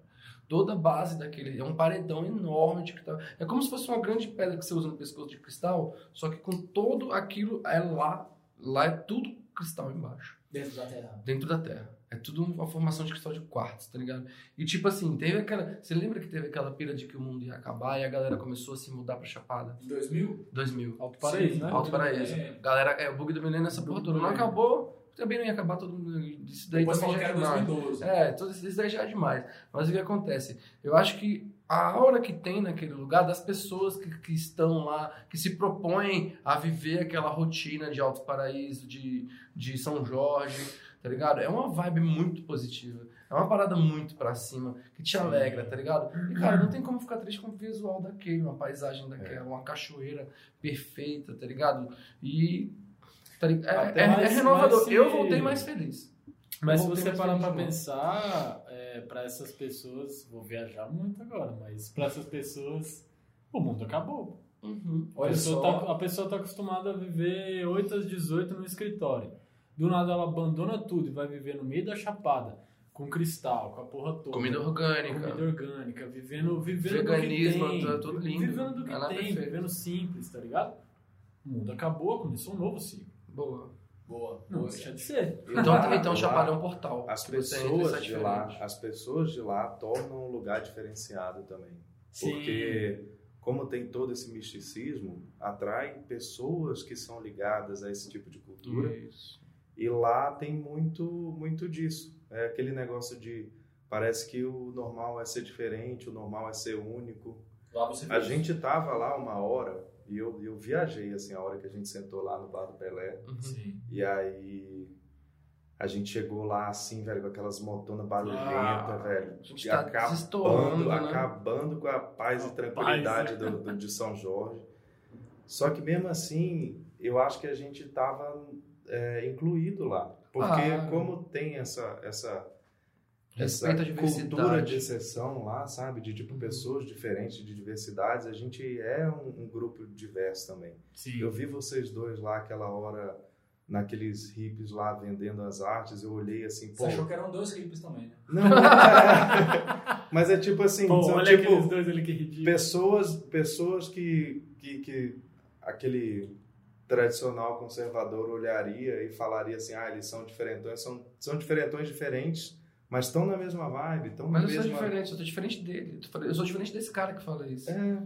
Toda a base daquele. É um paredão enorme de cristal. É como se fosse uma grande pedra que você usa no pescoço de cristal, só que com todo aquilo é lá. Lá é tudo cristal embaixo Dentro da terra. dentro da Terra. É tudo uma formação de cristal de quartzo, tá ligado? E tipo assim, teve aquela. Você lembra que teve aquela pira de que o mundo ia acabar e a galera começou a se mudar pra Chapada? Em 2000? 2000. Alto Paraíso, Sim, né? Alto Paraíso. É. Galera, é o bug do milênio nessa porra toda. Não acabou, também não ia acabar todo mundo. Isso daí Depois também já é demais. 2012. É, tudo isso daí já é demais. Mas o que acontece? Eu acho que a aura que tem naquele lugar, das pessoas que, que estão lá, que se propõem a viver aquela rotina de Alto Paraíso, de, de São Jorge, tá ligado? É uma vibe muito positiva. É uma parada muito pra cima, que te alegra, tá ligado? E, cara, não tem como ficar triste com o visual daquele, uma paisagem daquela, uma cachoeira perfeita, tá ligado? E. tá ligado? É, é- é mais- renovador. mais se- Eu voltei mais feliz. Mas se você parar pra pensar, é, para essas pessoas, vou viajar muito agora, mas para essas pessoas, o mundo acabou. Uhum. A pessoa, só. tá, a pessoa tá acostumada a viver 8 às 18 no escritório. Do nada ela abandona tudo e vai viver no meio da chapada, com cristal, com a porra toda. Comida orgânica. Comida orgânica, vivendo, vivendo Veganismo, do que tem, tá tudo lindo. Vivendo do que Ela é tem, perfeita. vivendo simples, tá ligado? O mundo acabou, começou um novo ciclo. Boa. Boa. Não deixa de ser. Então, Lá- então lá, Chapada é um portal. As pessoas de lá, as pessoas de lá tornam um lugar diferenciado também. Sim. Porque como tem todo esse misticismo, atrai pessoas que são ligadas a esse tipo de cultura. Isso. E lá tem muito, muito disso. É aquele negócio de parece que o normal é ser diferente, o normal é ser único. Lá você A gente tava lá uma hora e eu, eu viajei assim a hora que a gente sentou lá no bar do Pelé. Uhum. Sim. E aí a gente chegou lá assim, velho, com aquelas motonas barulhentas, Ah, velho. a gente tá acabando, né? acabando com a paz A e tranquilidade paz, do, do- de São Jorge. Só que mesmo assim, eu acho que a gente tava é, incluído lá. Porque Ah. como tem essa, essa Respeita a diversidade. cultura de exceção lá, sabe? De tipo pessoas diferentes, de diversidades, a gente é um, um grupo diverso também. Sim. Eu vi vocês dois lá aquela hora naqueles hippies lá vendendo as artes, eu olhei assim, Você pô. achou que eram dois hippies também, né? Não, é. mas é tipo assim, Pô, são olha tipo aqueles dois ali que ridículo. pessoas, pessoas que, que, que aquele tradicional conservador olharia e falaria assim, ah, eles são diferentões, são, são diferentões diferentes, mas estão na mesma vibe, estão na Mas eu sou mesma... diferente, eu tô diferente dele. Eu sou diferente desse cara que fala isso. É,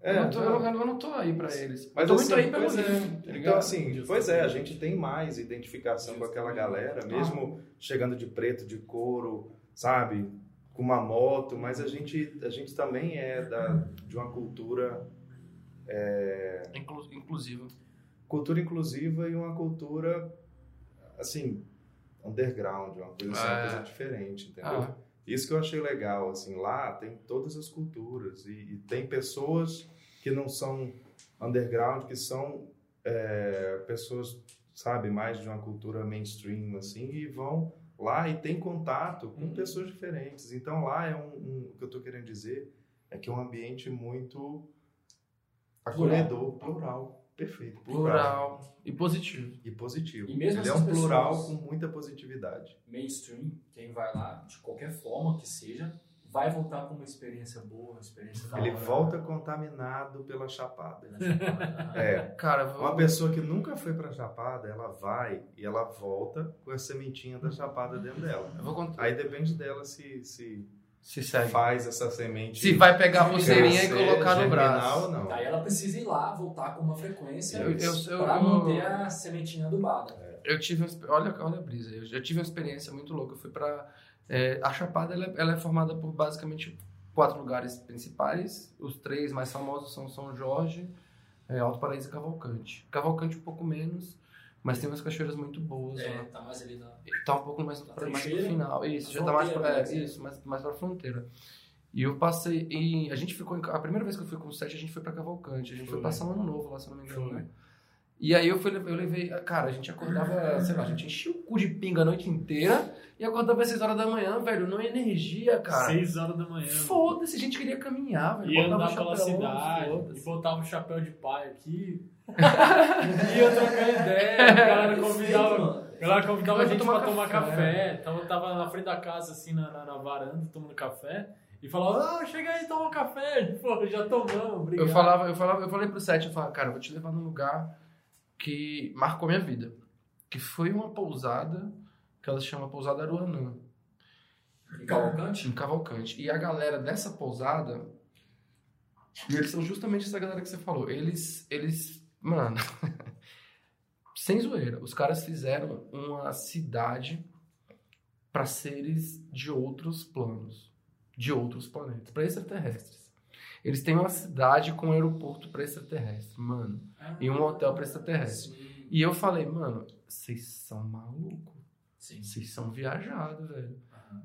é, eu, não tô, não. eu, não, eu não tô aí pra eles. Mas eu tô assim, muito aí pelo é. livro, tá Então, assim, pois é, a gente tem mais identificação com aquela galera, mesmo chegando de preto, de couro, sabe? Com uma moto, mas a gente, a gente também é da, de uma cultura, Inclu- inclusivo. cultura inclusiva e uma cultura, assim, underground, uma coisa, assim, uma é. coisa diferente, entendeu? Ah, Isso que eu achei legal, assim, lá tem todas as culturas e, e tem pessoas que não são underground, que são é, pessoas, sabe, mais de uma cultura mainstream, assim, e vão lá e tem contato com Uhum. pessoas diferentes. Então lá é um, um- o que eu estou querendo dizer é que é um ambiente muito acolhedor, plural, perfeito, plural, plural e positivo. e positivo. E mesmo Ele é um plural com muita positividade. Mainstream, quem vai lá, de qualquer forma que seja, vai voltar com uma experiência boa, uma experiência da Ele hora. volta contaminado pela chapada. Chamada. É, Cara, vou... Uma pessoa que nunca foi pra Chapada, ela vai e ela volta com a sementinha da Chapada dentro dela. eu vou contar. Aí depende dela se, se Se segue. faz essa semente. Se vai pegar a pulseirinha e colocar no braço. ou não. Daí ela precisa ir lá, voltar com uma frequência para manter a sementinha adubada. Eu tive olha, olha a brisa. Eu, eu tive uma experiência muito louca. Eu fui para a Chapada. Ela, é- ela é formada por basicamente quatro lugares principais. Os três mais famosos são São Jorge, é, Alto Paraíso e Cavalcante. Cavalcante um pouco menos, Mas tem umas cachoeiras muito boas É, lá. tá mais ali na. Tá um pouco mais Na pra mais pro final. Isso, já tá mais pra, é, isso, mais, mais pra fronteira. E eu passei em. A gente ficou em. A primeira vez que eu fui com o Sete, a gente foi pra Cavalcante. A gente foi, Foi. passar um ano novo lá, se não me engano, Foi. né? E aí eu, fui, eu levei. Cara, a gente acordava, sei lá, a gente enchia o cu de pinga a noite inteira e acordava às 6 horas da manhã, velho. Não energia, cara. Seis horas da manhã. Foda-se, a gente queria caminhar, velho. Ia andar o pela cidade, e botava o chapéu de pai aqui. ia trocar ideia, a galera convidava, mano. a galera convidava a gente tomar pra tomar café. café. Tava, tava na frente da casa, assim, na, na, na varanda, tomando café. E falava, ah, chega aí, toma um café. Pô, já tomamos, obrigado. Eu falava, eu falava, eu falei pro Sete, eu falava, cara, eu vou te levar num lugar que marcou minha vida. Que foi uma pousada que ela se chama Pousada Aruanã, Em Cavalcante? em Cavalcante. E a galera dessa pousada, e eles são justamente essa galera que você falou. Eles, eles, mano, sem zoeira, os caras fizeram uma cidade para seres de outros planos, de outros planetas, para extraterrestres. Eles têm uma cidade com um aeroporto para extraterrestre, mano, e um hotel para extraterrestre. Sim. E eu falei, mano, vocês são malucos, vocês são viajados, velho.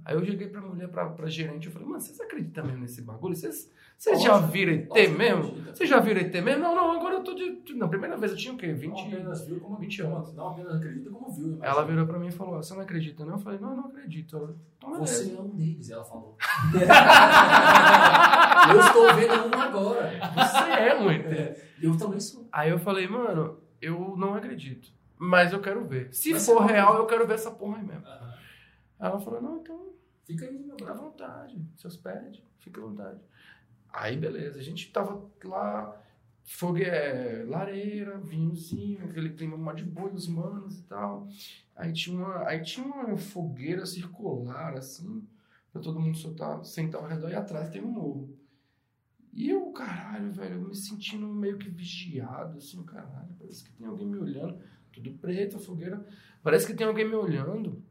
Aí eu cheguei pra mulher, pra, pra gerente, eu falei, mano, vocês acreditam mesmo nesse bagulho? Vocês, vocês já viram ET mesmo? Vocês já viram ET mesmo? Não, não, agora eu tô de... de- Não, primeira vez eu tinha o quê? 20... Não apenas viu como 20 como- anos. Não apenas acredita como viu. imagina. Ela virou pra mim e falou, você não acredita, não? Eu falei, não, eu não acredito. Ela, beleza. Você é um deles, ela falou. eu estou vendo um agora. Você é um ET. Eu também sou. Aí eu falei, mano, eu não acredito. Mas eu quero ver. Se Mas for real, eu quero ver essa porra aí mesmo. Ela falou, não, então Fica aí, meu Fica à vontade, seus pés, fica à vontade. Aí, beleza, a gente tava lá, fogue, é, lareira, vinhozinho, aquele clima mó de boi, os manos e tal. Aí tinha uma, aí tinha uma fogueira circular, assim, pra todo mundo soltar, sentar ao redor, e atrás tem um morro. E eu, caralho, velho, eu me sentindo meio que vigiado, assim, caralho, parece que tem alguém me olhando, tudo preto, a fogueira, parece que tem alguém me olhando.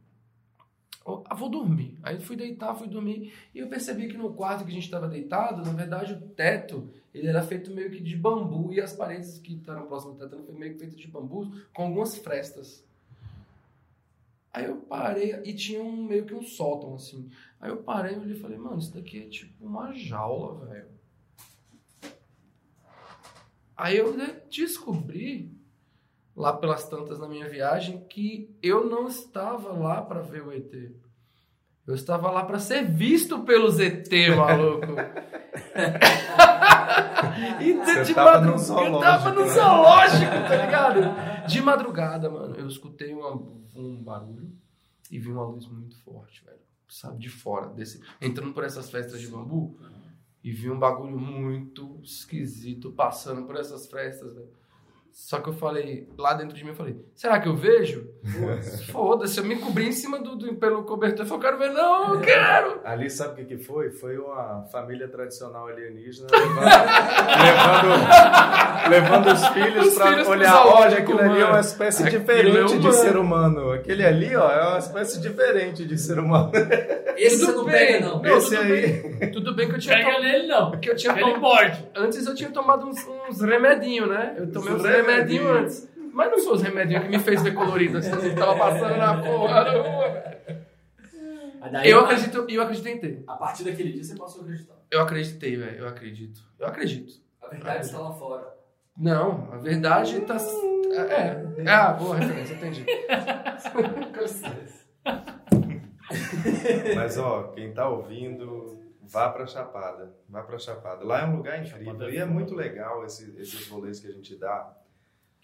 Ah, vou dormir. Aí fui deitar, fui dormir. E eu percebi que no quarto que a gente estava deitado, na verdade, o teto ele era feito meio que de bambu e as paredes que estavam próximas do teto eram meio que feitas de bambu com algumas frestas. Aí eu parei e tinha um, meio que um sótão assim. Aí eu parei e e falei, mano, isso daqui é tipo uma jaula, velho. Aí eu né, descobri lá pelas tantas na minha viagem que eu não estava lá para ver o ET. Eu estava lá para ser visto pelos ET, maluco. e de, Você de tava madrugada, eu tava no né? zoológico, tá ligado? De madrugada, mano, eu escutei uma- um barulho e vi uma luz muito forte, velho. Sabe, de fora, desse, entrando por essas festas de bambu e vi um bagulho muito esquisito passando por essas festas, velho. Só que eu falei, lá dentro de mim, eu falei, será que eu vejo? Foda-se, eu me cobri em cima do, do- pelo cobertor. Eu falei, eu quero ver, não, eu quero! Ali, sabe o que, que foi? Foi uma família tradicional alienígena levando, levando, levando os filhos Os para pro olhar. Olha, aquilo ali é uma espécie Aquilo diferente é de humano. ser humano. Aquele ali, ó, é uma espécie diferente de ser humano. Esse Tudo você não bem. pega, não. Não, Esse tudo aí. Tudo bem que eu tinha, Pega tom- nele não. que eu tinha Ele tom- morde. Antes eu tinha tomado uns, uns remedinhos, né? Eu tomei Uns uns remedinhos remedinhos. antes. Mas não foi os remedinhos que me fez ver colorido, assim, que tava passando na porra da rua, velho. Daí, Eu acredito, eu acredito em ter. A partir daquele dia você passou a acreditar. Eu acreditei, velho. Eu acredito. Eu acredito. A verdade está lá fora. Não, a verdade tá. É. é. Ah, boa referência, entendi. Mas, ó, quem tá ouvindo, vá pra Chapada. Vá pra Chapada. Lá é um lugar incrível. Chapada é E é muito legal esse- esses rolês que a gente dá.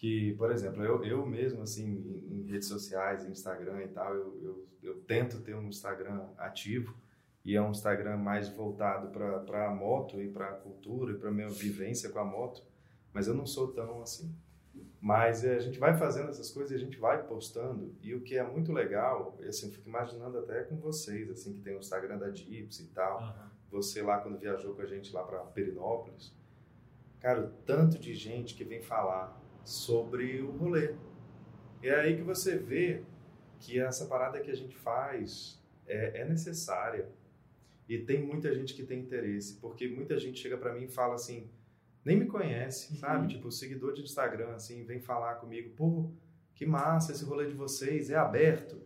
Que, por exemplo, eu, eu mesmo, assim, em, em redes sociais, Instagram e tal, eu, eu, eu tento ter um Instagram ativo. E é um Instagram mais voltado para a moto e para a cultura e para minha vivência com a moto. Mas eu não sou tão assim. Mas eh, a gente vai fazendo essas coisas e a gente vai postando. E o que é muito legal, assim, eu fico imaginando até com vocês, assim, que tem o Instagram da Gypsy e tal. Você lá, quando viajou com a gente lá para Perinópolis. Cara, o tanto de gente que vem falar sobre o rolê. E é aí que você vê que essa parada que a gente faz é, é necessária. E tem muita gente que tem interesse, porque muita gente chega para mim e fala assim, nem me conhece, sabe? Tipo, o seguidor de Instagram, assim, vem falar comigo, pô, que massa esse rolê de vocês, é aberto.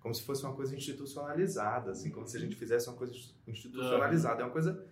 Como se fosse uma coisa institucionalizada, assim, como se a gente fizesse uma coisa institucionalizada. É uma coisa,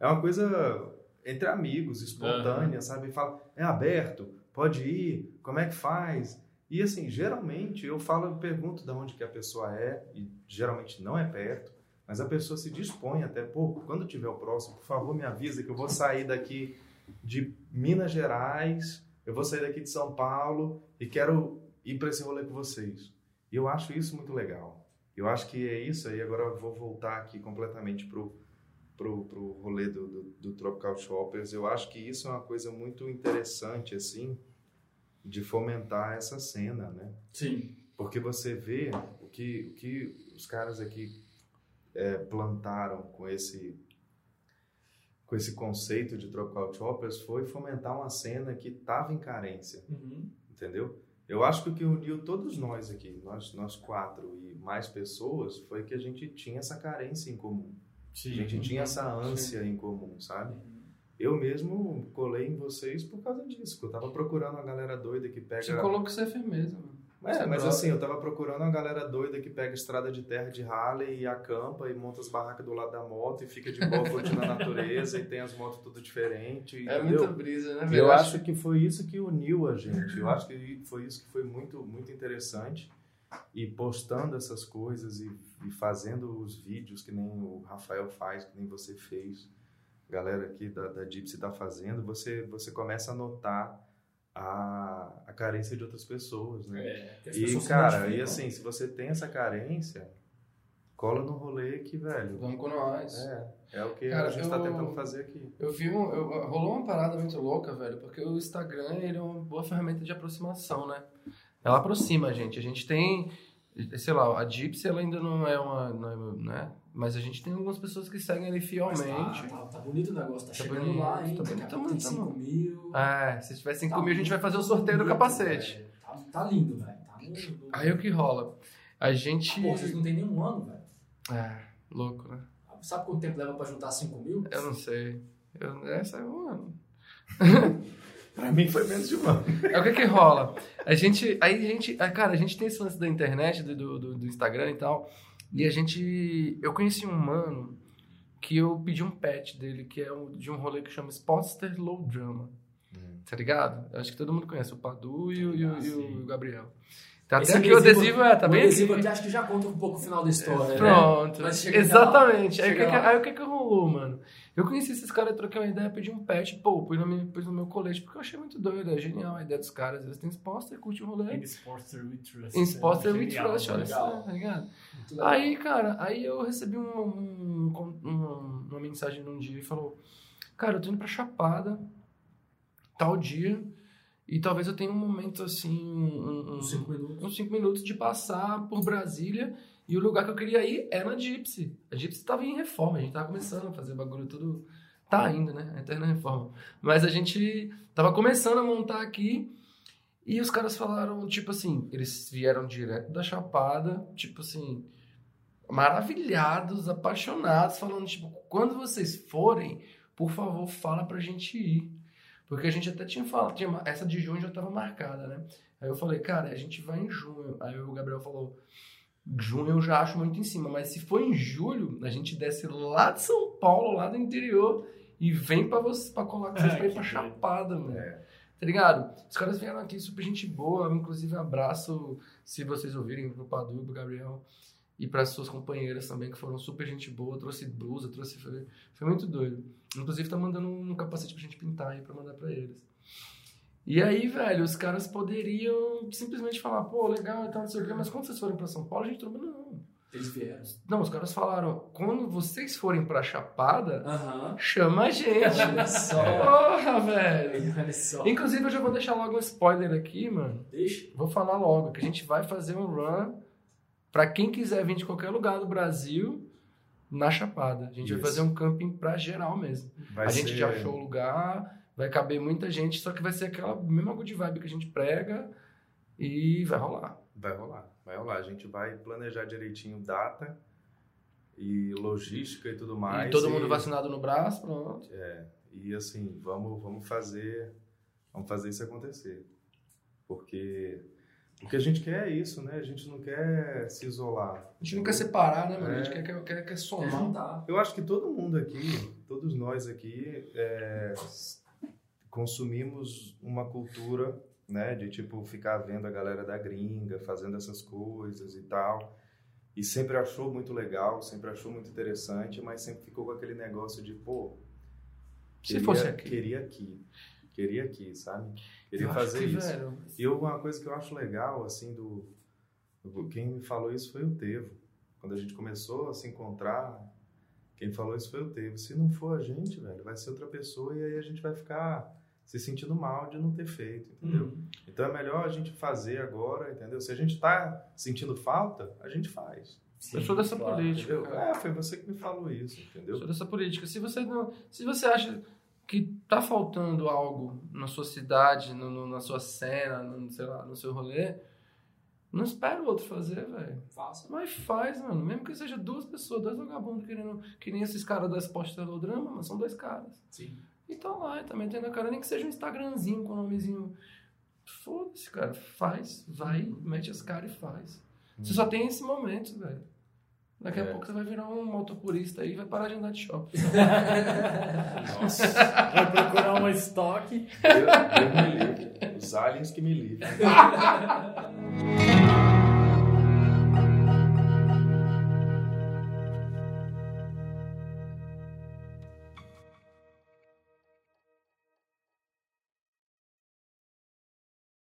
é uma coisa entre amigos, espontânea, sabe? Fala, é aberto, pode ir, como é que faz? E assim, geralmente eu falo, eu pergunto de onde que a pessoa é, e geralmente não é perto, mas a pessoa se dispõe até, pô, quando tiver o próximo, por favor, me avisa que eu vou sair daqui de Minas Gerais, eu vou sair daqui de São Paulo e quero ir para esse rolê com vocês. E eu acho isso muito legal. Eu acho que é isso aí. Agora eu vou voltar aqui completamente pro pro, pro rolê do, do, do Tropical Shoppers. Eu acho que isso é uma coisa muito interessante assim de fomentar essa cena, né? Sim. Porque você vê o que, o que os caras aqui é, plantaram com esse com esse conceito de Tropical Choppers foi fomentar uma cena que estava em carência, Uhum. entendeu? Eu acho que o que uniu todos nós aqui, nós, nós quatro e mais pessoas, foi que a gente tinha essa carência em comum. Sim. A gente tinha essa ânsia em comum, sabe? Eu mesmo colei em vocês por causa disso, eu tava procurando uma galera doida que pega... Você colocou que você é firmeza, mano. É, Você mas assim, eu tava procurando uma galera doida que pega estrada de terra de Harley e acampa e monta as barracas do lado da moto e fica de boa curtindo a natureza e tem as motos tudo diferente. É entendeu? muita brisa, né, velho? Eu acho que foi isso que uniu a gente. Eu acho que foi isso que foi muito, muito interessante. E postando essas coisas e, e fazendo os vídeos que nem o Rafael faz, que nem você fez, a galera aqui da, da Gypsy está fazendo, você, você começa a notar a, a carência de outras pessoas, né? É. E, pessoas cara, e assim, se você tem essa carência, cola no rolê que, velho, Vamos com nós. é, é o que Cara, a gente tá eu- tentando fazer aqui. Eu vi um, eu- rolou uma parada muito louca, velho, porque o Instagram ele é uma boa ferramenta de aproximação, né? Ela aproxima a gente. A gente tem, sei lá, a Gypsy ela ainda não é uma, não é, né? Mas a gente tem algumas pessoas que seguem ali Mas fielmente. Tá, tá, tá bonito o negócio, tá, Tá chegando bonito, lá, hein? tá bonito, a tá tem bonito, 5 tá mil. É, se tiver 5 Tá mil, a gente vai fazer o sorteio do bonito, capacete. velho. Tá, tá lindo, velho. Tá lindo. Aí o que rola? A gente. Pô, vocês não tem nenhum ano, velho. É, louco, né? Sabe quanto tempo leva pra juntar 5 mil? Eu não sei. Eu, essa é um ano. Pra mim foi menos de um ano. É o que que rola? A gente, aí a gente, ah, cara, a gente tem esse lance da internet, do, do, do Instagram e tal, e a gente, eu conheci um mano que eu pedi um pet dele, que é um- de um rolê que chama Sportster Low Drama, tá ligado? Eu acho que todo mundo conhece, o Padu e o, e o- e o Gabriel. Tá Esse até aqui o adesivo, é, tá o bem adesivo aqui. aqui acho que já conta um pouco o final da história, né? Pronto, Mas chega exatamente. lá, Aí o que, chega que, aí o que que rolou, mano? Eu conheci esses caras, troquei uma ideia, pedi um pet, pô, pus no, meu, pus no meu colete, porque eu achei muito doido, é genial a ideia dos caras. Eles têm e curte o rolê. In Sportster We Trust. Em Sportster É with Trust, olha só, tá ligado? Aí, cara, aí eu recebi um, um- um- uma mensagem num dia e falou: Cara, eu tô indo pra Chapada, tal dia, e talvez eu tenha um momento assim, um, um- Uns 5 minutos. uns cinco minutos de passar por Brasília. E o lugar que eu queria ir é na Gypsy. A Gypsy tava em reforma, a gente tava começando a fazer bagulho tudo. Tá ainda, né? Eterna reforma. Mas a gente tava começando a montar aqui. E os caras falaram, tipo assim, eles vieram direto da Chapada, tipo assim, maravilhados, apaixonados, falando, tipo, quando vocês forem, por favor, fala pra gente ir. Porque a gente até tinha falado, tinha, essa de junho já tava marcada, né? Aí eu falei, cara, a gente vai em junho. Aí o Gabriel falou, junho eu já acho muito em cima, mas se for em julho, a gente desce lá de São Paulo, lá do interior, e vem pra, você, pra colar com vocês Ah, pra ir pra. Chapada, mano. É. Tá ligado? Os caras vieram aqui, super gente boa, inclusive abraço, se vocês ouvirem, pro Padu pro Gabriel. E para suas companheiras também, que foram super gente boa, trouxe blusa, trouxe. Foi, foi muito doido. Inclusive tá mandando um capacete pra gente pintar aí pra mandar pra eles. E aí, velho, os caras poderiam simplesmente falar, pô, legal e tal, não sei o quê, mas quando vocês forem pra São Paulo, a gente trouxe. Não. Eles vieram. Não, os caras falaram, quando vocês forem pra Chapada, chama a gente. Olha só. Porra, velho. Olha só. Inclusive, eu já vou deixar logo um spoiler aqui, mano. Deixa. Vou falar logo que a gente vai fazer um run pra quem quiser vir de qualquer lugar do Brasil na Chapada. A gente Isso. vai fazer um camping pra geral mesmo. Vai a gente ser- já achou o lugar, vai caber muita gente, só que vai ser aquela mesma good vibe que a gente prega e vai rolar. Vai rolar, vai rolar. A gente vai planejar direitinho data e logística e tudo mais. e todo mundo vacinado no braço, pronto. E assim, vamos, vamos fazer, vamos fazer isso acontecer. Porque O que a gente quer é isso, né? A gente não quer se isolar. A gente não quer separar, né, mano? A É. gente quer, quer, quer, quer É, somar. tá. Eu acho que todo mundo aqui, todos nós aqui, é, consumimos uma cultura, né, de tipo ficar vendo a galera da gringa fazendo essas coisas e tal, e sempre achou muito legal, sempre achou muito interessante, mas sempre ficou com aquele negócio de pô, Se fosse aqui. queria aqui, queria aqui, sabe? Queria Eu fazer que, isso. velho, E uma coisa que eu acho legal, assim, do. do- Quem me falou isso foi o Tevo. Quando a gente começou a se encontrar, quem falou isso foi o Tevo. Se não for a gente, velho, vai ser outra pessoa e aí a gente vai ficar se sentindo mal de não ter feito, entendeu? Uhum. Então é melhor a gente fazer agora, entendeu? Se a gente tá sentindo falta, a gente faz. eu sou dessa claro, política. É, foi você que me falou isso, Eu entendeu? sou dessa política. Se você não, se você acha que tá faltando algo na sua cidade, no, no- na sua cena, no, sei lá, no seu rolê, não espera o outro fazer, velho. Faça. Mas faz, mano. Mesmo que seja duas pessoas, dois vagabundos querendo. Que nem esses caras das postelodrama, mas são dois caras. Sim. E tá lá, tá metendo a cara, nem que seja um Instagramzinho com o nomezinho. Foda-se, cara. Faz, vai, mete as caras e faz. Você só tem esse momento, velho. Daqui a É. pouco você vai virar um motopurista aí e vai parar de andar de shopping. Nossa. Vai procurar uma estoque. Eu, eu me livre. Os aliens que me livrem.